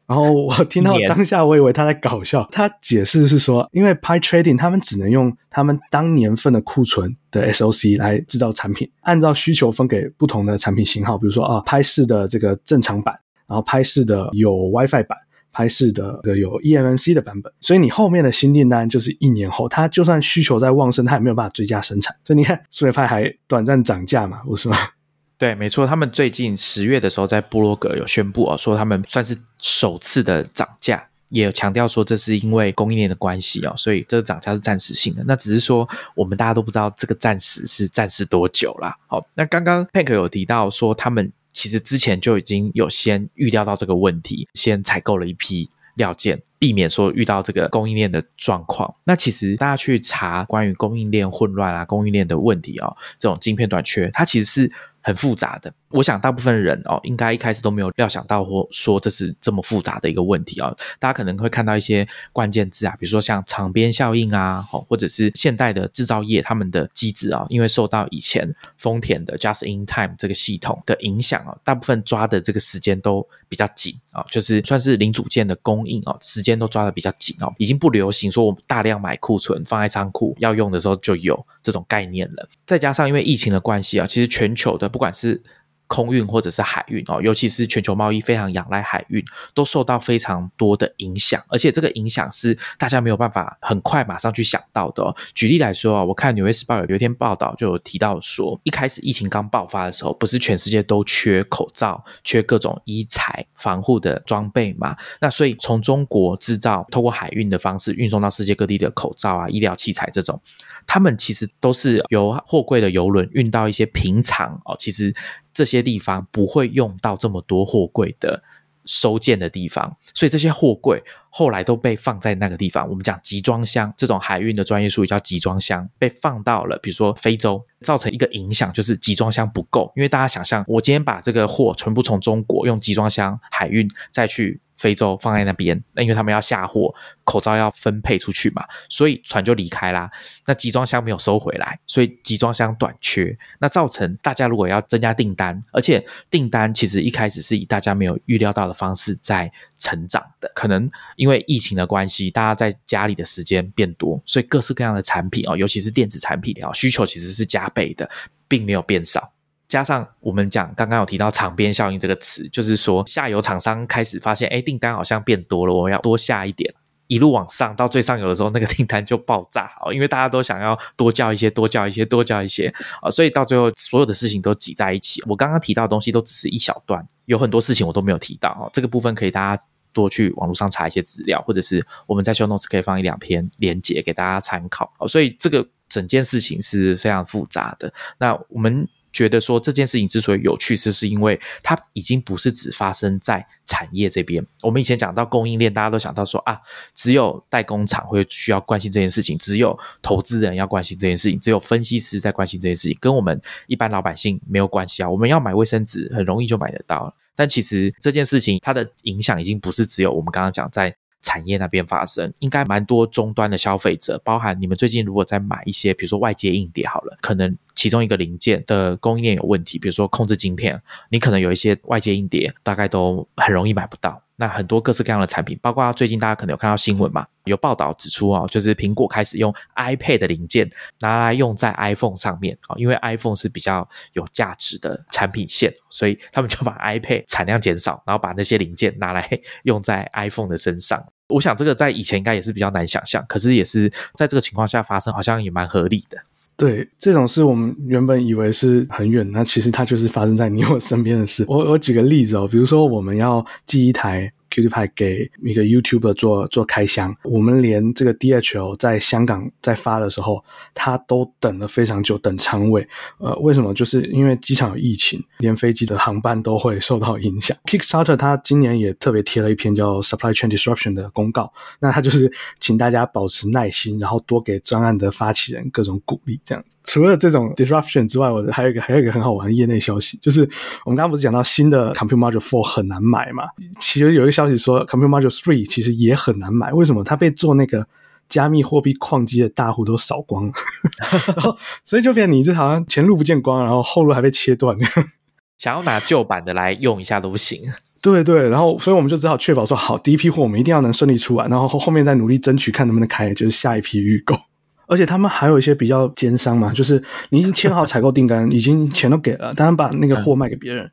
然后我听到当下，我以为他在搞笑。他解释是说，因为 Pi Trading 他们只能用他们当年份的库存的 SOC 来制造产品，按照需求分给不同的产品型号。比如说啊，拍四的这个正常版，然后拍四的有 WiFi 版，拍式的有 eMMC 的版本。所以你后面的新订单就是一年后，它就算需求在旺盛，它也没有办法追加生产。所以你看，苏美派还短暂涨价嘛，不是吗？对，没错，他们最近十月的时候在布洛格有宣布哦，说他们算是首次的涨价，也有强调说这是因为供应链的关系哦，所以这个涨价是暂时性的。那只是说我们大家都不知道这个暂时是暂时多久啦。好，那刚刚 Pank 有提到说他们其实之前就已经有先预料到这个问题，先采购了一批料件，避免说遇到这个供应链的状况。那其实大家去查关于供应链混乱啊、供应链的问题啊，这种晶片短缺，它其实是。很复杂的，我想大部分人哦，应该一开始都没有料想到或说这是这么复杂的一个问题啊。大家可能会看到一些关键字啊，比如说像场边效应啊，或者是现代的制造业他们的机制啊，因为受到以前丰田的 Just in Time 这个系统的影响啊，大部分抓的这个时间都比较紧啊，就是算是零组件的供应哦，时间间都抓的比较紧哦，已经不流行说我们大量买库存放在仓库，要用的时候就有这种概念了。再加上因为疫情的关系啊，其实全球的。不管是空运或者是海运哦，尤其是全球贸易非常仰赖海运，都受到非常多的影响，而且这个影响是大家没有办法很快马上去想到的。举例来说啊，我看《纽约时报》有有一篇报道就有提到说，一开始疫情刚爆发的时候，不是全世界都缺口罩、缺各种医材防护的装备嘛？那所以从中国制造，透过海运的方式运送到世界各地的口罩啊、医疗器材这种。他们其实都是由货柜的游轮运到一些平常哦，其实这些地方不会用到这么多货柜的收件的地方，所以这些货柜后来都被放在那个地方。我们讲集装箱，这种海运的专业术语叫集装箱，被放到了比如说非洲，造成一个影响就是集装箱不够，因为大家想象，我今天把这个货全部从中国用集装箱海运再去。非洲放在那边，那因为他们要下货，口罩要分配出去嘛，所以船就离开啦。那集装箱没有收回来，所以集装箱短缺，那造成大家如果要增加订单，而且订单其实一开始是以大家没有预料到的方式在成长的。可能因为疫情的关系，大家在家里的时间变多，所以各式各样的产品哦，尤其是电子产品啊，需求其实是加倍的，并没有变少。加上我们讲刚刚有提到场边效应这个词，就是说下游厂商开始发现，哎，订单好像变多了，我们要多下一点，一路往上到最上游的时候，那个订单就爆炸哦，因为大家都想要多叫一些，多叫一些，多叫一些啊，所以到最后所有的事情都挤在一起。我刚刚提到的东西都只是一小段，有很多事情我都没有提到哦。这个部分可以大家多去网络上查一些资料，或者是我们在 show notes 可以放一两篇连接给大家参考。所以这个整件事情是非常复杂的。那我们。觉得说这件事情之所以有趣，是是因为它已经不是只发生在产业这边。我们以前讲到供应链，大家都想到说啊，只有代工厂会需要关心这件事情，只有投资人要关心这件事情，只有分析师在关心这件事情，跟我们一般老百姓没有关系啊。我们要买卫生纸，很容易就买得到。但其实这件事情它的影响已经不是只有我们刚刚讲在。产业那边发生，应该蛮多终端的消费者，包含你们最近如果在买一些，比如说外接硬碟好了，可能其中一个零件的供应链有问题，比如说控制晶片，你可能有一些外接硬碟，大概都很容易买不到。那很多各式各样的产品，包括最近大家可能有看到新闻嘛，有报道指出啊，就是苹果开始用 iPad 的零件拿来用在 iPhone 上面啊，因为 iPhone 是比较有价值的产品线，所以他们就把 iPad 产量减少，然后把那些零件拿来用在 iPhone 的身上。我想这个在以前应该也是比较难想象，可是也是在这个情况下发生，好像也蛮合理的。对，这种事我们原本以为是很远，那其实它就是发生在你我身边的事。我我举个例子哦，比如说我们要寄一台 Qt Py 给一个 YouTuber 做做开箱，我们连这个 DHL 在香港在发的时候，他都等了非常久，等仓位。呃，为什么？就是因为机场有疫情，连飞机的航班都会受到影响。Kickstarter 他今年也特别贴了一篇叫 Supply Chain Disruption 的公告，那他就是请大家保持耐心，然后多给专案的发起人各种鼓励，这样子。除了这种 disruption 之外，我还有一个还有一个很好玩的业内消息，就是我们刚刚不是讲到新的 Compute Module Four 很难买嘛？其实有一个消息说 Compute Module Three 其实也很难买，为什么？它被做那个加密货币矿机的大户都扫光了，然后所以就变你这好像前路不见光，然后后路还被切断。想要拿旧版的来用一下都不行。对对，然后所以我们就只好确保说，好，第一批货我们一定要能顺利出完，然后后面再努力争取，看能不能开，就是下一批预购。而且他们还有一些比较奸商嘛，就是你已经签好采购订单，已经钱都给了，但是把那个货卖给别人，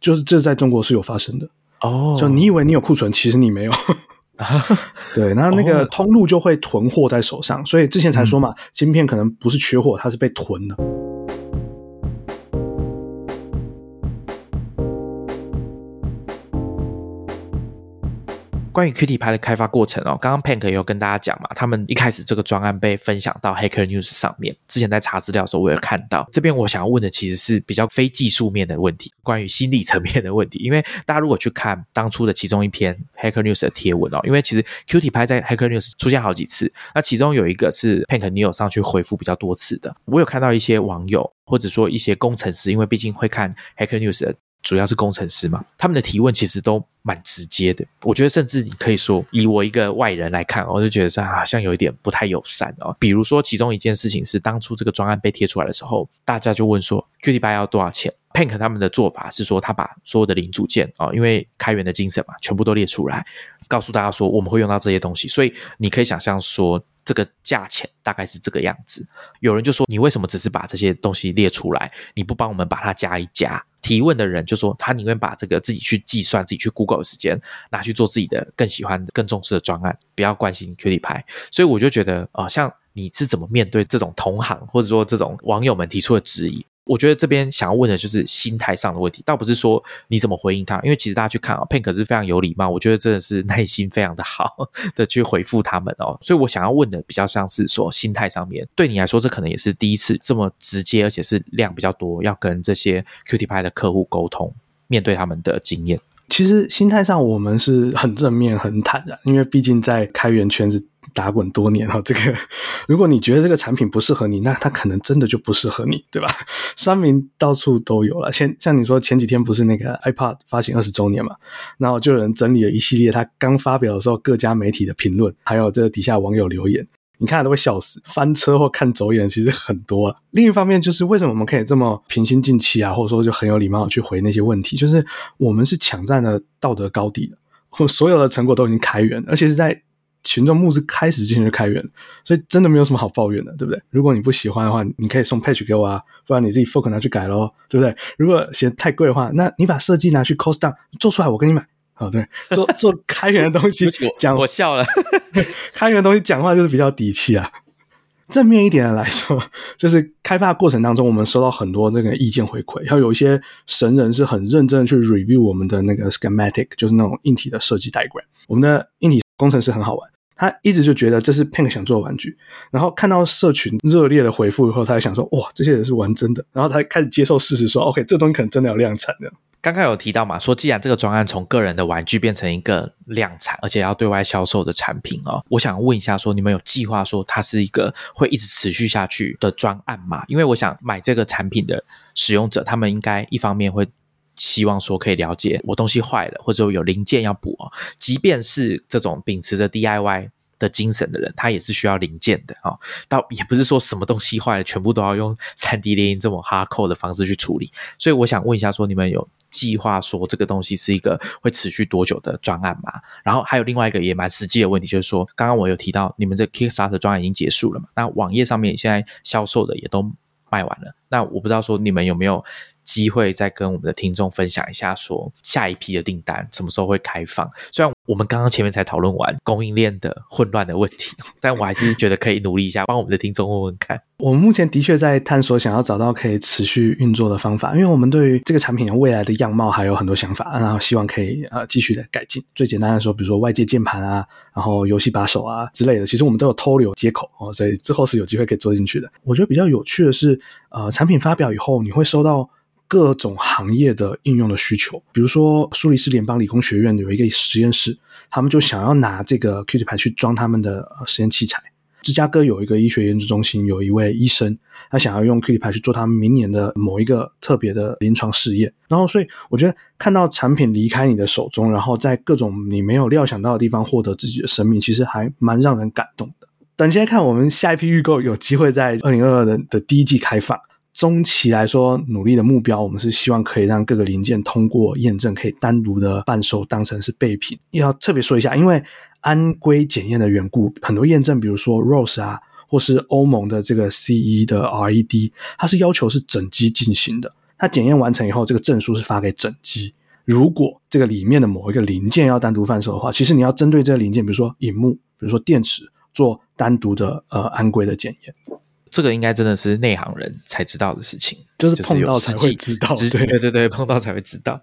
就是这在中国是有发生的哦。就你以为你有库存，其实你没有。对，那那个通路就会囤货在手上，所以之前才说嘛，芯片可能不是缺货，它是被囤的。关于 Qt 牌的开发过程哦，刚刚 Pank 有跟大家讲嘛，他们一开始这个专案被分享到 Hacker News 上面。之前在查资料的时候，我有看到。这边我想要问的其实是比较非技术面的问题，关于心理层面的问题。因为大家如果去看当初的其中一篇 Hacker News 的贴文哦，因为其实 Qt 牌在 Hacker News 出现好几次，那其中有一个是 Pank 你有上去回复比较多次的。我有看到一些网友或者说一些工程师，因为毕竟会看 Hacker News 的。主要是工程师嘛，他们的提问其实都蛮直接的。我觉得甚至你可以说，以我一个外人来看，我就觉得这好像有一点不太友善哦。比如说，其中一件事情是，当初这个专案被贴出来的时候，大家就问说，Qt 八要多少钱？Pank 他们的做法是说，他把所有的零组件哦，因为开源的精神嘛，全部都列出来，告诉大家说我们会用到这些东西。所以你可以想象说，这个价钱大概是这个样子。有人就说，你为什么只是把这些东西列出来，你不帮我们把它加一加？提问的人就说，他宁愿把这个自己去计算、自己去 Google 的时间拿去做自己的更喜欢、更重视的专案，不要关心 Qt 牌。所以我就觉得，啊，像你是怎么面对这种同行或者说这种网友们提出的质疑？我觉得这边想要问的就是心态上的问题，倒不是说你怎么回应他，因为其实大家去看啊，Pink 是非常有礼貌，我觉得真的是耐心非常的好 的去回复他们哦。所以我想要问的比较像是说心态上面，对你来说这可能也是第一次这么直接，而且是量比较多，要跟这些 Qt 派的客户沟通，面对他们的经验。其实心态上我们是很正面、很坦然，因为毕竟在开源圈子。打滚多年哈，这个 如果你觉得这个产品不适合你，那它可能真的就不适合你，对吧？酸民到处都有了，前像你说前几天不是那个 iPad 发行二十周年嘛，然后就有人整理了一系列他刚发表的时候各家媒体的评论，还有这底下网友留言，你看都会笑死，翻车或看走眼其实很多了。另一方面就是为什么我们可以这么平心静气啊，或者说就很有礼貌去回那些问题，就是我们是抢占了道德高地的，我所有的成果都已经开源，而且是在。群众募资开始进行开源，所以真的没有什么好抱怨的，对不对？如果你不喜欢的话，你可以送 patch 给我啊，不然你自己 fork 拿去改喽，对不对？如果嫌太贵的话，那你把设计拿去 cost down 做出来，我跟你买。好，对，做做开源的东西 讲，我笑了。开源的东西讲话就是比较底气啊。正面一点的来说，就是开发过程当中，我们收到很多那个意见回馈，然后有一些神人是很认真的去 review 我们的那个 schematic，就是那种硬体的设计 diagram，我们的硬体工程师很好玩。他一直就觉得这是 Pink 想做的玩具，然后看到社群热烈的回复以后，他才想说：哇，这些人是玩真的，然后才开始接受事实，说 OK，这东西可能真的要量产的。刚刚有提到嘛，说既然这个专案从个人的玩具变成一个量产，而且要对外销售的产品哦，我想问一下，说你们有计划说它是一个会一直持续下去的专案吗？因为我想买这个产品的使用者，他们应该一方面会。希望说可以了解我东西坏了，或者有零件要补哦。即便是这种秉持着 DIY 的精神的人，他也是需要零件的啊。倒也不是说什么东西坏了，全部都要用 三 D 列印这么 hardcore 的方式去处理。所以我想问一下，说你们有计划说这个东西是一个会持续多久的专案吗？然后还有另外一个也蛮实际的问题，就是说刚刚我有提到你们这 Kickstarter 专案已经结束了嘛？那网页上面现在销售的也都卖完了。那我不知道说你们有没有机会再跟我们的听众分享一下，说下一批的订单什么时候会开放？虽然我们刚刚前面才讨论完供应链的混乱的问题，但我还是觉得可以努力一下，帮我们的听众问问看。我们目前的确在探索，想要找到可以持续运作的方法，因为我们对于这个产品未来的样貌还有很多想法，然后希望可以呃继续的改进。最简单的说，比如说外界键盘啊，然后游戏把手啊之类的，其实我们都有偷流接口哦，所以之后是有机会可以做进去的。我觉得比较有趣的是，呃，产品发表以后，你会收到。各种行业的应用的需求，比如说苏黎世联邦理工学院有一个实验室，他们就想要拿这个 Qt 牌去装他们的实验器材。芝加哥有一个医学研究中心，有一位医生，他想要用 Qt 牌去做他们明年的某一个特别的临床试验。然后，所以我觉得看到产品离开你的手中，然后在各种你没有料想到的地方获得自己的生命，其实还蛮让人感动的。等现在看，我们下一批预购有机会在二零二二的的第一季开放。中期来说，努力的目标，我们是希望可以让各个零件通过验证，可以单独的贩售当成是备品。要特别说一下，因为安规检验的缘故，很多验证，比如说 ROS 啊，或是欧盟的这个 CE 的 RED，它是要求是整机进行的。它检验完成以后，这个证书是发给整机。如果这个里面的某一个零件要单独贩售的话，其实你要针对这个零件，比如说荧幕，比如说电池，做单独的呃安规的检验。这个应该真的是内行人才知道的事情，就是碰到才会知道。对对对对，碰到才会知道。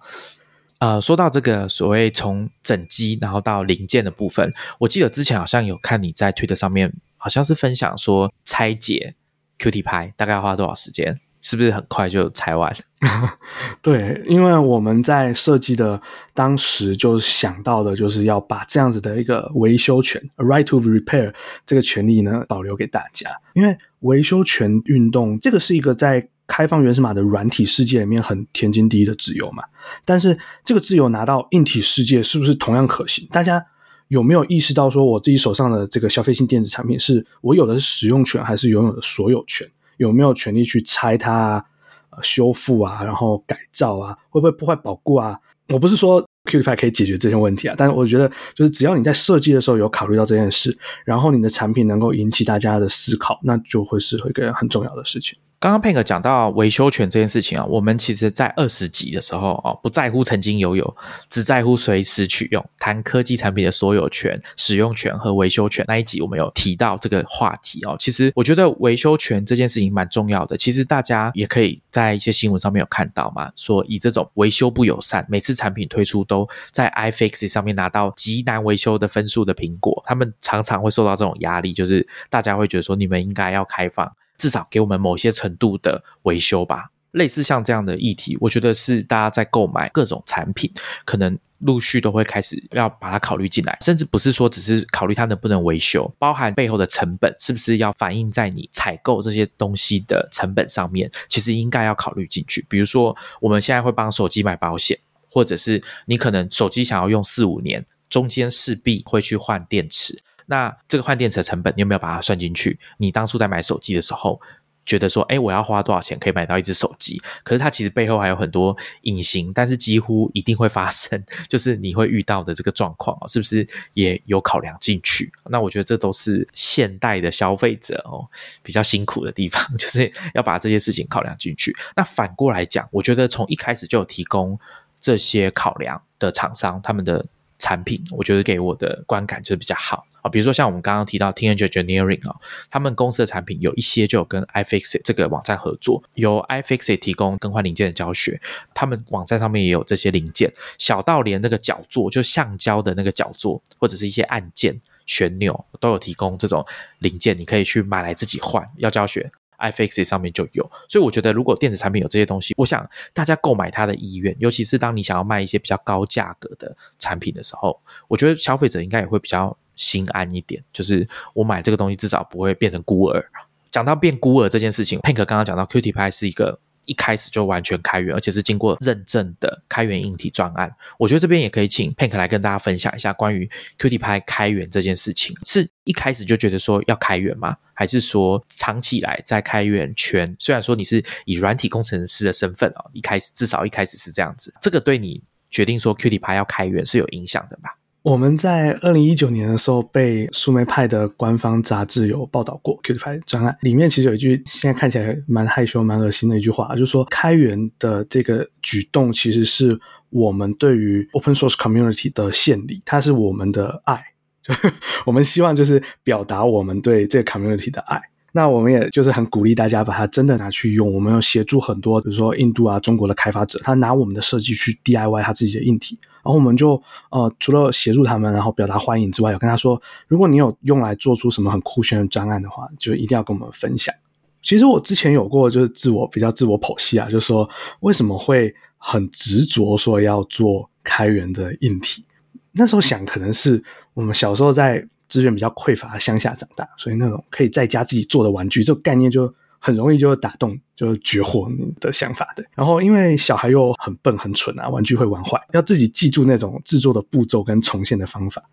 呃，说到这个所谓从整机然后到零件的部分，我记得之前好像有看你在推特上面，好像是分享说拆解 Qt 拍大概要花多少时间。是不是很快就拆完？对，因为我们在设计的当时就想到的，就是要把这样子的一个维修权 （right to repair） 这个权利呢保留给大家。因为维修权运动这个是一个在开放原始码的软体世界里面很天经地义的自由嘛。但是这个自由拿到硬体世界是不是同样可行？大家有没有意识到，说我自己手上的这个消费性电子产品，是我有的是使用权，还是拥有的所有权？有没有权利去拆它啊、修复啊，然后改造啊？会不会破坏保固啊？我不是说 Qt 可以解决这些问题啊，但是我觉得，就是只要你在设计的时候有考虑到这件事，然后你的产品能够引起大家的思考，那就会是一个很重要的事情。刚刚 Pink 讲到维修权这件事情啊，我们其实在二十集的时候啊，不在乎曾经拥有，只在乎随时取用，谈科技产品的所有权、使用权和维修权那一集，我们有提到这个话题哦。其实我觉得维修权这件事情蛮重要的。其实大家也可以在一些新闻上面有看到嘛，说以这种维修不友善，每次产品推出都在 iFix 上面拿到极难维修的分数的苹果，他们常常会受到这种压力，就是大家会觉得说，你们应该要开放。至少给我们某些程度的维修吧。类似像这样的议题，我觉得是大家在购买各种产品，可能陆续都会开始要把它考虑进来，甚至不是说只是考虑它能不能维修，包含背后的成本是不是要反映在你采购这些东西的成本上面，其实应该要考虑进去。比如说，我们现在会帮手机买保险，或者是你可能手机想要用四五年，中间势必会去换电池。那这个换电池的成本，你有没有把它算进去？你当初在买手机的时候，觉得说，哎，我要花多少钱可以买到一只手机？可是它其实背后还有很多隐形，但是几乎一定会发生，就是你会遇到的这个状况哦是不是也有考量进去？那我觉得这都是现代的消费者哦比较辛苦的地方，就是要把这些事情考量进去。那反过来讲，我觉得从一开始就有提供这些考量的厂商，他们的产品，我觉得给我的观感就是比较好。啊，比如说像我们刚刚提到 Teenage Engineering 啊，他们公司的产品有一些就有跟 iFixit 这个网站合作，由 iFixit 提供更换零件的教学，他们网站上面也有这些零件，小到连那个脚座，就橡胶的那个脚座，或者是一些按键、旋钮，都有提供这种零件，你可以去买来自己换，要教学。iFixit 上面就有，所以我觉得如果电子产品有这些东西，我想大家购买它的意愿，尤其是当你想要卖一些比较高价格的产品的时候，我觉得消费者应该也会比较心安一点，就是我买这个东西至少不会变成孤儿。讲到变孤儿这件事情，Pink 刚刚讲到 Qt 拍是一个。一开始就完全开源，而且是经过认证的开源硬体专案。我觉得这边也可以请 Pink 来跟大家分享一下关于 Qt 拍开源这件事情，是一开始就觉得说要开源吗？还是说长期以来在开源圈？虽然说你是以软体工程师的身份哦，一开始至少一开始是这样子，这个对你决定说 Qt 拍要开源是有影响的吧？我们在二零一九年的时候被苏梅派的官方杂志有报道过 Qt 派专案，里面其实有一句现在看起来蛮害羞、蛮恶心的一句话，就是说开源的这个举动其实是我们对于 Open Source Community 的献礼，它是我们的爱，就 我们希望就是表达我们对这个 Community 的爱。那我们也就是很鼓励大家把它真的拿去用。我们有协助很多，比如说印度啊、中国的开发者，他拿我们的设计去 DIY 他自己的硬体，然后我们就呃除了协助他们，然后表达欢迎之外，有跟他说，如果你有用来做出什么很酷炫的专案的话，就一定要跟我们分享。其实我之前有过就是自我比较自我剖析啊，就是说为什么会很执着说要做开源的硬体？那时候想，可能是我们小时候在。资源比较匮乏的乡下长大，所以那种可以在家自己做的玩具，这个概念就很容易就打动，就是绝活你的想法的。然后因为小孩又很笨很蠢啊，玩具会玩坏，要自己记住那种制作的步骤跟重现的方法。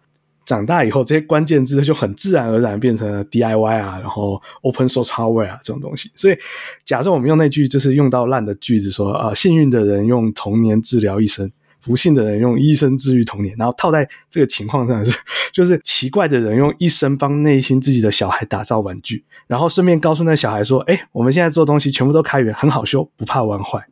长大以后，这些关键字就很自然而然变成了 DIY 啊，然后 Open Source Hardware 啊这种东西。所以假设我们用那句就是用到烂的句子说啊，幸运的人用童年治疗一生。不幸的人用一生治愈童年，然后套在这个情况上是，就是奇怪的人用一生帮内心自己的小孩打造玩具，然后顺便告诉那小孩说：“哎，我们现在做东西全部都开源，很好修，不怕玩坏。”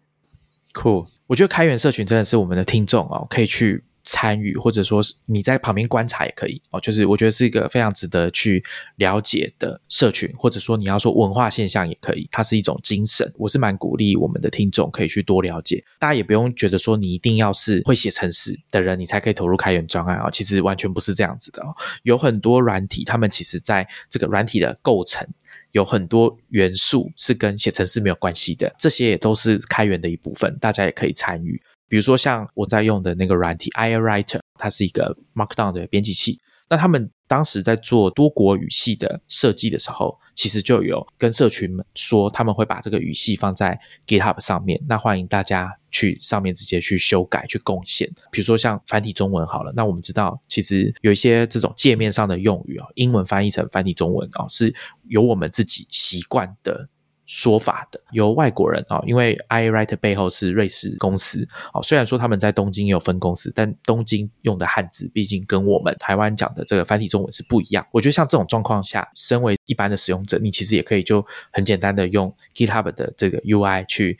Cool，我觉得开源社群真的是我们的听众啊，可以去。参与，或者说是你在旁边观察也可以哦。就是我觉得是一个非常值得去了解的社群，或者说你要说文化现象也可以，它是一种精神。我是蛮鼓励我们的听众可以去多了解。大家也不用觉得说你一定要是会写程式的人，你才可以投入开源专案啊。其实完全不是这样子的哦。有很多软体，他们其实在这个软体的构成有很多元素是跟写程式没有关系的，这些也都是开源的一部分，大家也可以参与。比如说像我在用的那个软体 i Writer，它是一个 Markdown 的编辑器。那他们当时在做多国语系的设计的时候，其实就有跟社群们说，他们会把这个语系放在 GitHub 上面。那欢迎大家去上面直接去修改、去贡献。比如说像繁体中文好了，那我们知道其实有一些这种界面上的用语啊，英文翻译成繁体中文啊，是由我们自己习惯的。说法的由外国人啊，因为 i write 背后是瑞士公司啊，虽然说他们在东京有分公司，但东京用的汉字毕竟跟我们台湾讲的这个繁体中文是不一样。我觉得像这种状况下，身为一般的使用者，你其实也可以就很简单的用 GitHub 的这个 UI 去。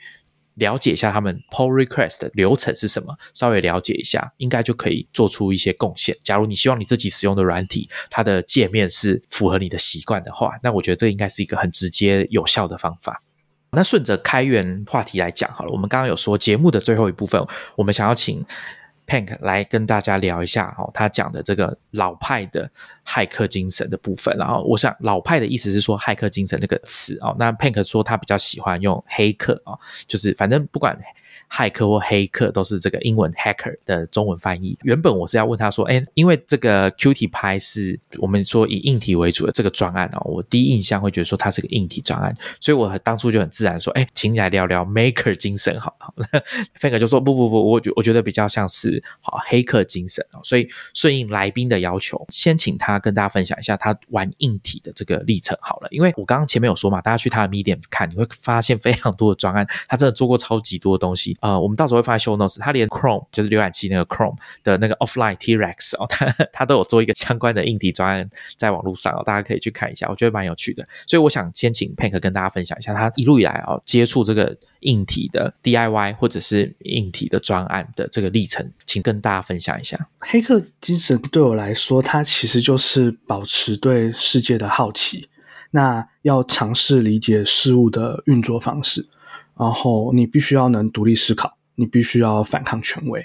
了解一下他们 pull request 的流程是什么，稍微了解一下，应该就可以做出一些贡献。假如你希望你自己使用的软体，它的界面是符合你的习惯的话，那我觉得这应该是一个很直接有效的方法。那顺着开源话题来讲好了，我们刚刚有说节目的最后一部分，我们想要请。Pank 来跟大家聊一下哦，他讲的这个老派的骇客精神的部分。然后，我想老派的意思是说骇客精神这个词哦。那 Pank 说他比较喜欢用黑客啊，就是反正不管。骇客或黑客都是这个英文 hacker 的中文翻译。原本我是要问他说，哎，因为这个 Qt 拍是我们说以硬体为主的这个专案哦，我第一印象会觉得说它是个硬体专案，所以我当初就很自然说，哎，请你来聊聊 maker 精神好了。Frank 就说不不不，我觉我觉得比较像是好黑客精神哦，所以顺应来宾的要求，先请他跟大家分享一下他玩硬体的这个历程好了。因为我刚刚前面有说嘛，大家去他的 Medium 看，你会发现非常多的专案，他真的做过超级多的东西。呃，我们到时候会放在 show notes。他连 Chrome 就是浏览器那个 Chrome 的那个 offline T-Rex 哦，他他都有做一个相关的硬体专案在网络上哦，大家可以去看一下，我觉得蛮有趣的。所以我想先请 Pank 跟大家分享一下他一路以来哦接触这个硬体的 DIY 或者是硬体的专案的这个历程，请跟大家分享一下。黑客精神对我来说，它其实就是保持对世界的好奇，那要尝试理解事物的运作方式。然后你必须要能独立思考，你必须要反抗权威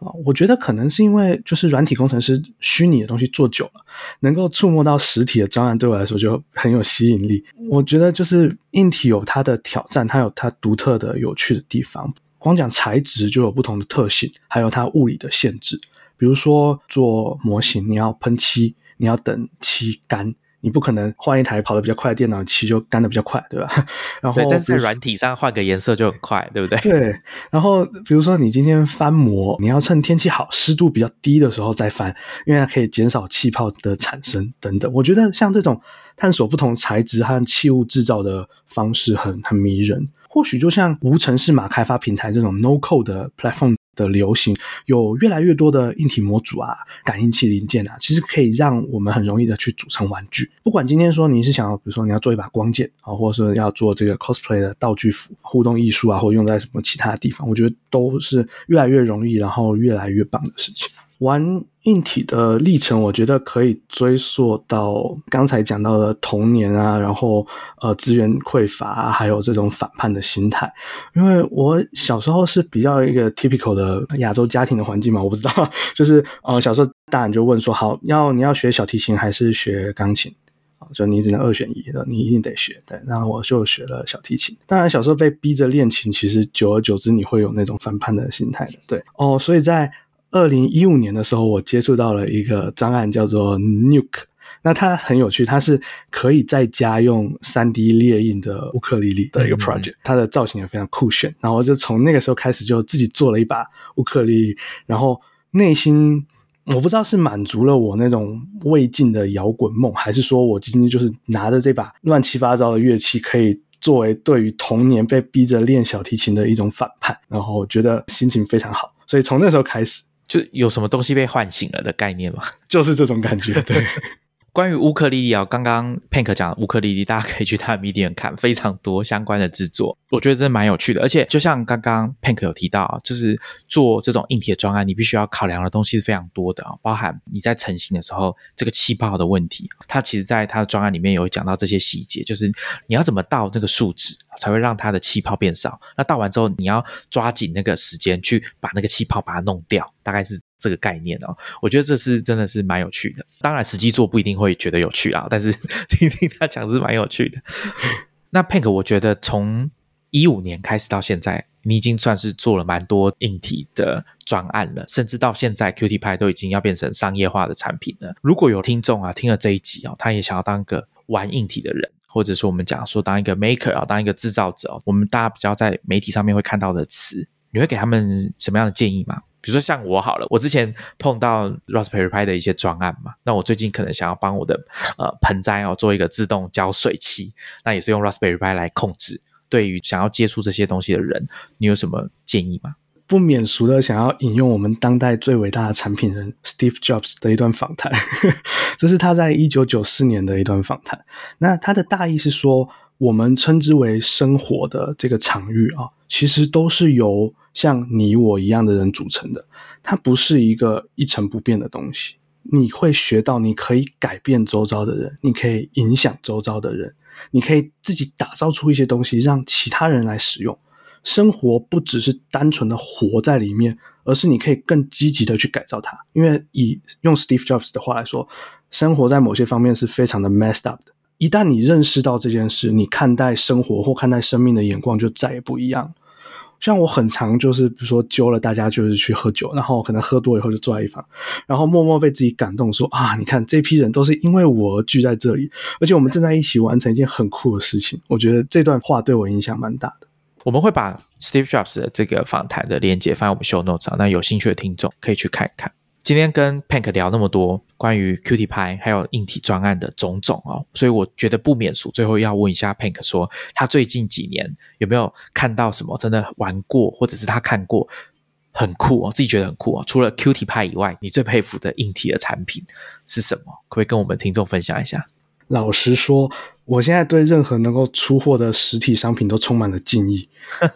啊！我觉得可能是因为就是软体工程师虚拟的东西做久了，能够触摸到实体的专案，对我来说就很有吸引力。我觉得就是硬体有它的挑战，它有它独特的有趣的地方。光讲材质就有不同的特性，还有它物理的限制。比如说做模型，你要喷漆，你要等漆干。你不可能换一台跑得比较快的电脑，漆就干得比较快，对吧？然后，但是在软体上换个颜色就很快，对不对？对。然后，比如说你今天翻模，你要趁天气好、湿度比较低的时候再翻，因为它可以减少气泡的产生等等。我觉得像这种探索不同材质和器物制造的方式很很迷人。或许就像无尘式码开发平台这种 No Code 的 platform。的流行，有越来越多的硬体模组啊、感应器零件啊，其实可以让我们很容易的去组成玩具。不管今天说你是想要，比如说你要做一把光剑啊，或者是要做这个 cosplay 的道具服、互动艺术啊，或者用在什么其他的地方，我觉得都是越来越容易，然后越来越棒的事情。玩硬体的历程，我觉得可以追溯到刚才讲到的童年啊，然后呃资源匮乏，还有这种反叛的心态。因为我小时候是比较一个 typical 的亚洲家庭的环境嘛，我不知道，就是呃小时候大人就问说，好要你要学小提琴还是学钢琴？就你只能二选一的，你一定得学。对，然后我就学了小提琴。当然小时候被逼着练琴，其实久而久之你会有那种反叛的心态的。对哦，所以在。二零一五年的时候，我接触到了一个专案，叫做 Nuke。那它很有趣，它是可以在家用三 D 列印的乌克丽丽的一个 project。它的造型也非常酷炫。然后就从那个时候开始，就自己做了一把乌克丽丽。然后内心我不知道是满足了我那种未尽的摇滚梦，还是说我今天就是拿着这把乱七八糟的乐器，可以作为对于童年被逼着练小提琴的一种反叛。然后觉得心情非常好，所以从那时候开始。就有什么东西被唤醒了的概念吗？就是这种感觉，对。关于乌克丽丽啊，刚刚 Pink 讲的乌克丽丽，大家可以去他的 Medium 看，非常多相关的制作，我觉得真的蛮有趣的。而且就像刚刚 Pink 有提到啊，就是做这种硬铁专案，你必须要考量的东西是非常多的啊，包含你在成型的时候这个气泡的问题，它其实在它的专案里面有讲到这些细节，就是你要怎么倒这个树脂才会让它的气泡变少，那倒完之后你要抓紧那个时间去把那个气泡把它弄掉，大概是。这个概念哦，我觉得这是真的是蛮有趣的。当然，实际做不一定会觉得有趣啊，但是 听听他讲是蛮有趣的。那 Pink，我觉得从一五年开始到现在，你已经算是做了蛮多硬体的专案了，甚至到现在 Qt 派都已经要变成商业化的产品了。如果有听众啊听了这一集哦，他也想要当个玩硬体的人，或者说我们讲说当一个 maker 啊，当一个制造者哦，我们大家比较在媒体上面会看到的词，你会给他们什么样的建议吗？比如说像我好了，我之前碰到 Raspberry Pi 的一些专案嘛，那我最近可能想要帮我的呃盆栽哦做一个自动浇水器，那也是用 Raspberry Pi 来控制。对于想要接触这些东西的人，你有什么建议吗？不免俗的想要引用我们当代最伟大的产品人 Steve Jobs 的一段访谈，这是他在一九九四年的一段访谈。那他的大意是说，我们称之为生活的这个场域啊，其实都是由像你我一样的人组成的，它不是一个一成不变的东西。你会学到，你可以改变周遭的人，你可以影响周遭的人，你可以自己打造出一些东西，让其他人来使用。生活不只是单纯的活在里面，而是你可以更积极的去改造它。因为以用 Steve Jobs 的话来说，生活在某些方面是非常的 messed up 的。一旦你认识到这件事，你看待生活或看待生命的眼光就再也不一样了。像我很常就是，比如说揪了大家就是去喝酒，然后可能喝多以后就坐在一旁，然后默默被自己感动，说啊，你看这批人都是因为我而聚在这里，而且我们正在一起完成一件很酷的事情。我觉得这段话对我影响蛮大的。我们会把 Steve Jobs 的这个访谈的链接放在我们 show notes 上，那有兴趣的听众可以去看一看。今天跟 Pank 聊那么多关于 Qt 派还有硬体专案的种种哦，所以我觉得不免俗。最后要问一下 Pank，说他最近几年有没有看到什么真的玩过，或者是他看过很酷哦，自己觉得很酷哦。除了 Qt 派以外，你最佩服的硬体的产品是什么？可不可以跟我们听众分享一下？老实说，我现在对任何能够出货的实体商品都充满了敬意。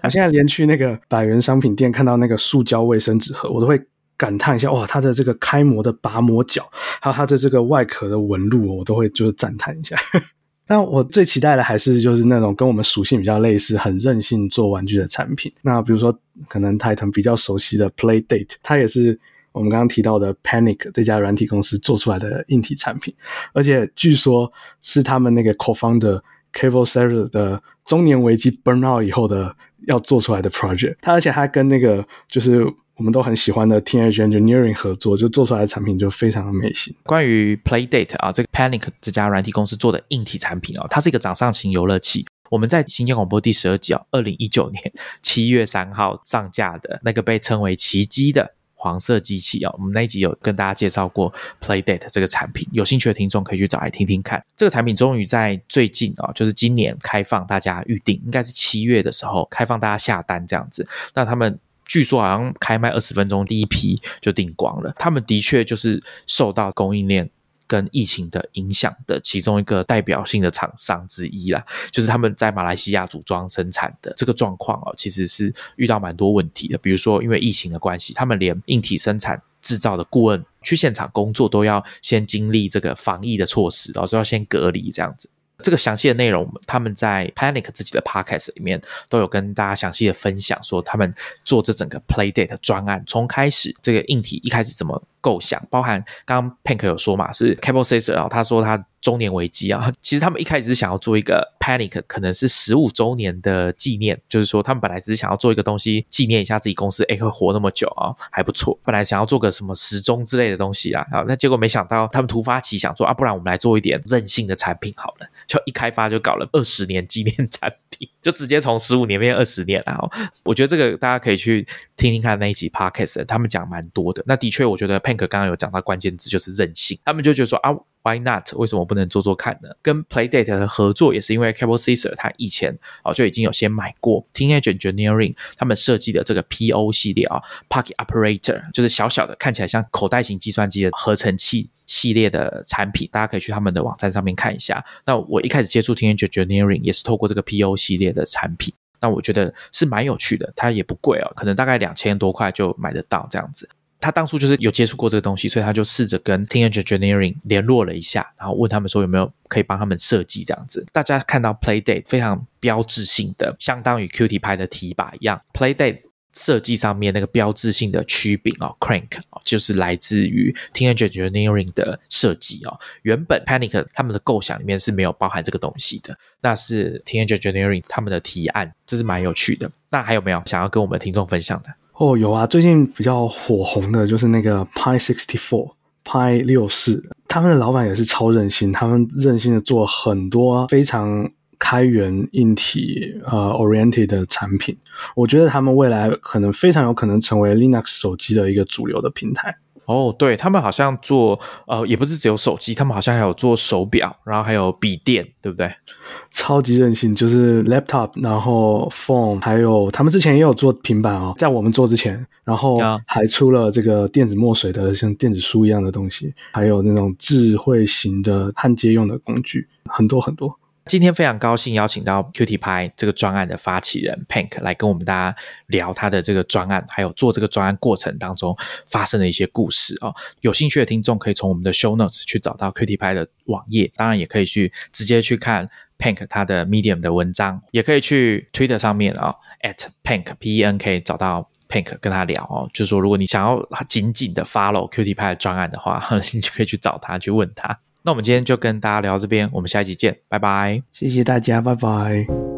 我现在连去那个百元商品店看到那个塑胶卫生纸盒，我都会。感叹一下哇，它的这个开模的拔模角，还有它的这个外壳的纹路，我都会就是赞叹一下。但我最期待的还是就是那种跟我们属性比较类似、很任性做玩具的产品。那比如说，可能泰腾比较熟悉的 Playdate，它也是我们刚刚提到的 Panic 这家软体公司做出来的硬体产品，而且据说是他们那个 Co-founder Cable s e r v e r 的中年危机 burn out 以后的要做出来的 project。它而且还跟那个就是。我们都很喜欢的 Teenage Engineering 合作，就做出来的产品就非常的美型。关于 Playdate 啊，这个 Panic 这家软体公司做的硬体产品啊，它是一个掌上型游乐器。我们在新疆广播第十二集啊，二零一九年七月三号上架的那个被称为奇迹的黄色机器啊，我们那一集有跟大家介绍过 Playdate 这个产品，有兴趣的听众可以去找来听听看。这个产品终于在最近啊，就是今年开放大家预定，应该是七月的时候开放大家下单这样子。那他们。据说好像开卖二十分钟，第一批就订光了。他们的确就是受到供应链跟疫情的影响的其中一个代表性的厂商之一啦。就是他们在马来西亚组装生产的这个状况哦，其实是遇到蛮多问题的。比如说因为疫情的关系，他们连硬体生产制造的顾问去现场工作都要先经历这个防疫的措施，然后要先隔离这样子。这个详细的内容，他们在 Panic 自己的 Podcast 里面都有跟大家详细的分享，说他们做这整个 Playdate 专案从开始，这个硬体一开始怎么构想，包含刚刚 Pink 有说嘛，是 Cable Caesar 啊，他说他。中年危机啊！其实他们一开始是想要做一个 Panic，可能是十五周年的纪念，就是说他们本来只是想要做一个东西纪念一下自己公司，哎，会活那么久啊，还不错。本来想要做个什么时钟之类的东西啊，啊，那结果没想到他们突发奇想说啊，不然我们来做一点任性的产品好了，就一开发就搞了二十年纪念产品，就直接从十五年变二十年了。我觉得这个大家可以去听听看那一集 Podcast，他们讲蛮多的。那的确，我觉得 Pink 刚刚有讲到关键字就是任性，他们就觉得说啊。Why not？为什么不能做做看呢？跟 Playdate 的合作也是因为 Cable Caesar 他以前哦就已经有先买过 Teenage Engineering 他们设计的这个 PO 系列啊，Pocket Operator 就是小小的看起来像口袋型计算机的合成器系列的产品，大家可以去他们的网站上面看一下。那我一开始接触 Teenage Engineering 也是透过这个 PO 系列的产品，那我觉得是蛮有趣的，它也不贵哦，可能大概两千多块就买得到这样子。他当初就是有接触过这个东西，所以他就试着跟听 e n g Engineering 联络了一下，然后问他们说有没有可以帮他们设计这样子。大家看到 Playdate 非常标志性的，相当于 Qt 拍的提把一样，Playdate 设计上面那个标志性的曲柄哦，Crank 哦，就是来自于 t e n g Engineering 的设计哦。原本 Panic 他们的构想里面是没有包含这个东西的，那是 t e n g Engineering 他们的提案，这是蛮有趣的。那还有没有想要跟我们听众分享的？哦，有啊，最近比较火红的就是那个 Pi sixty four Pi 六四，他们的老板也是超任性，他们任性的做很多非常开源硬体呃 oriented 的产品，我觉得他们未来可能非常有可能成为 Linux 手机的一个主流的平台。哦，对他们好像做呃，也不是只有手机，他们好像还有做手表，然后还有笔电，对不对？超级任性，就是 laptop，然后 phone，还有他们之前也有做平板哦，在我们做之前，然后还出了这个电子墨水的像电子书一样的东西，还有那种智慧型的焊接用的工具，很多很多。今天非常高兴邀请到 Qt 拍这个专案的发起人 Pink 来跟我们大家聊他的这个专案，还有做这个专案过程当中发生的一些故事哦。有兴趣的听众可以从我们的 Show Notes 去找到 Qt 拍的网页，当然也可以去直接去看 Pink 他的 Medium 的文章，也可以去 Twitter 上面啊 at Pink P E N K 找到 Pink 跟他聊哦。就是说，如果你想要紧紧的 follow Qt 拍的专案的话，你就可以去找他去问他。那我们今天就跟大家聊这边，我们下一集见，拜拜，谢谢大家，拜拜。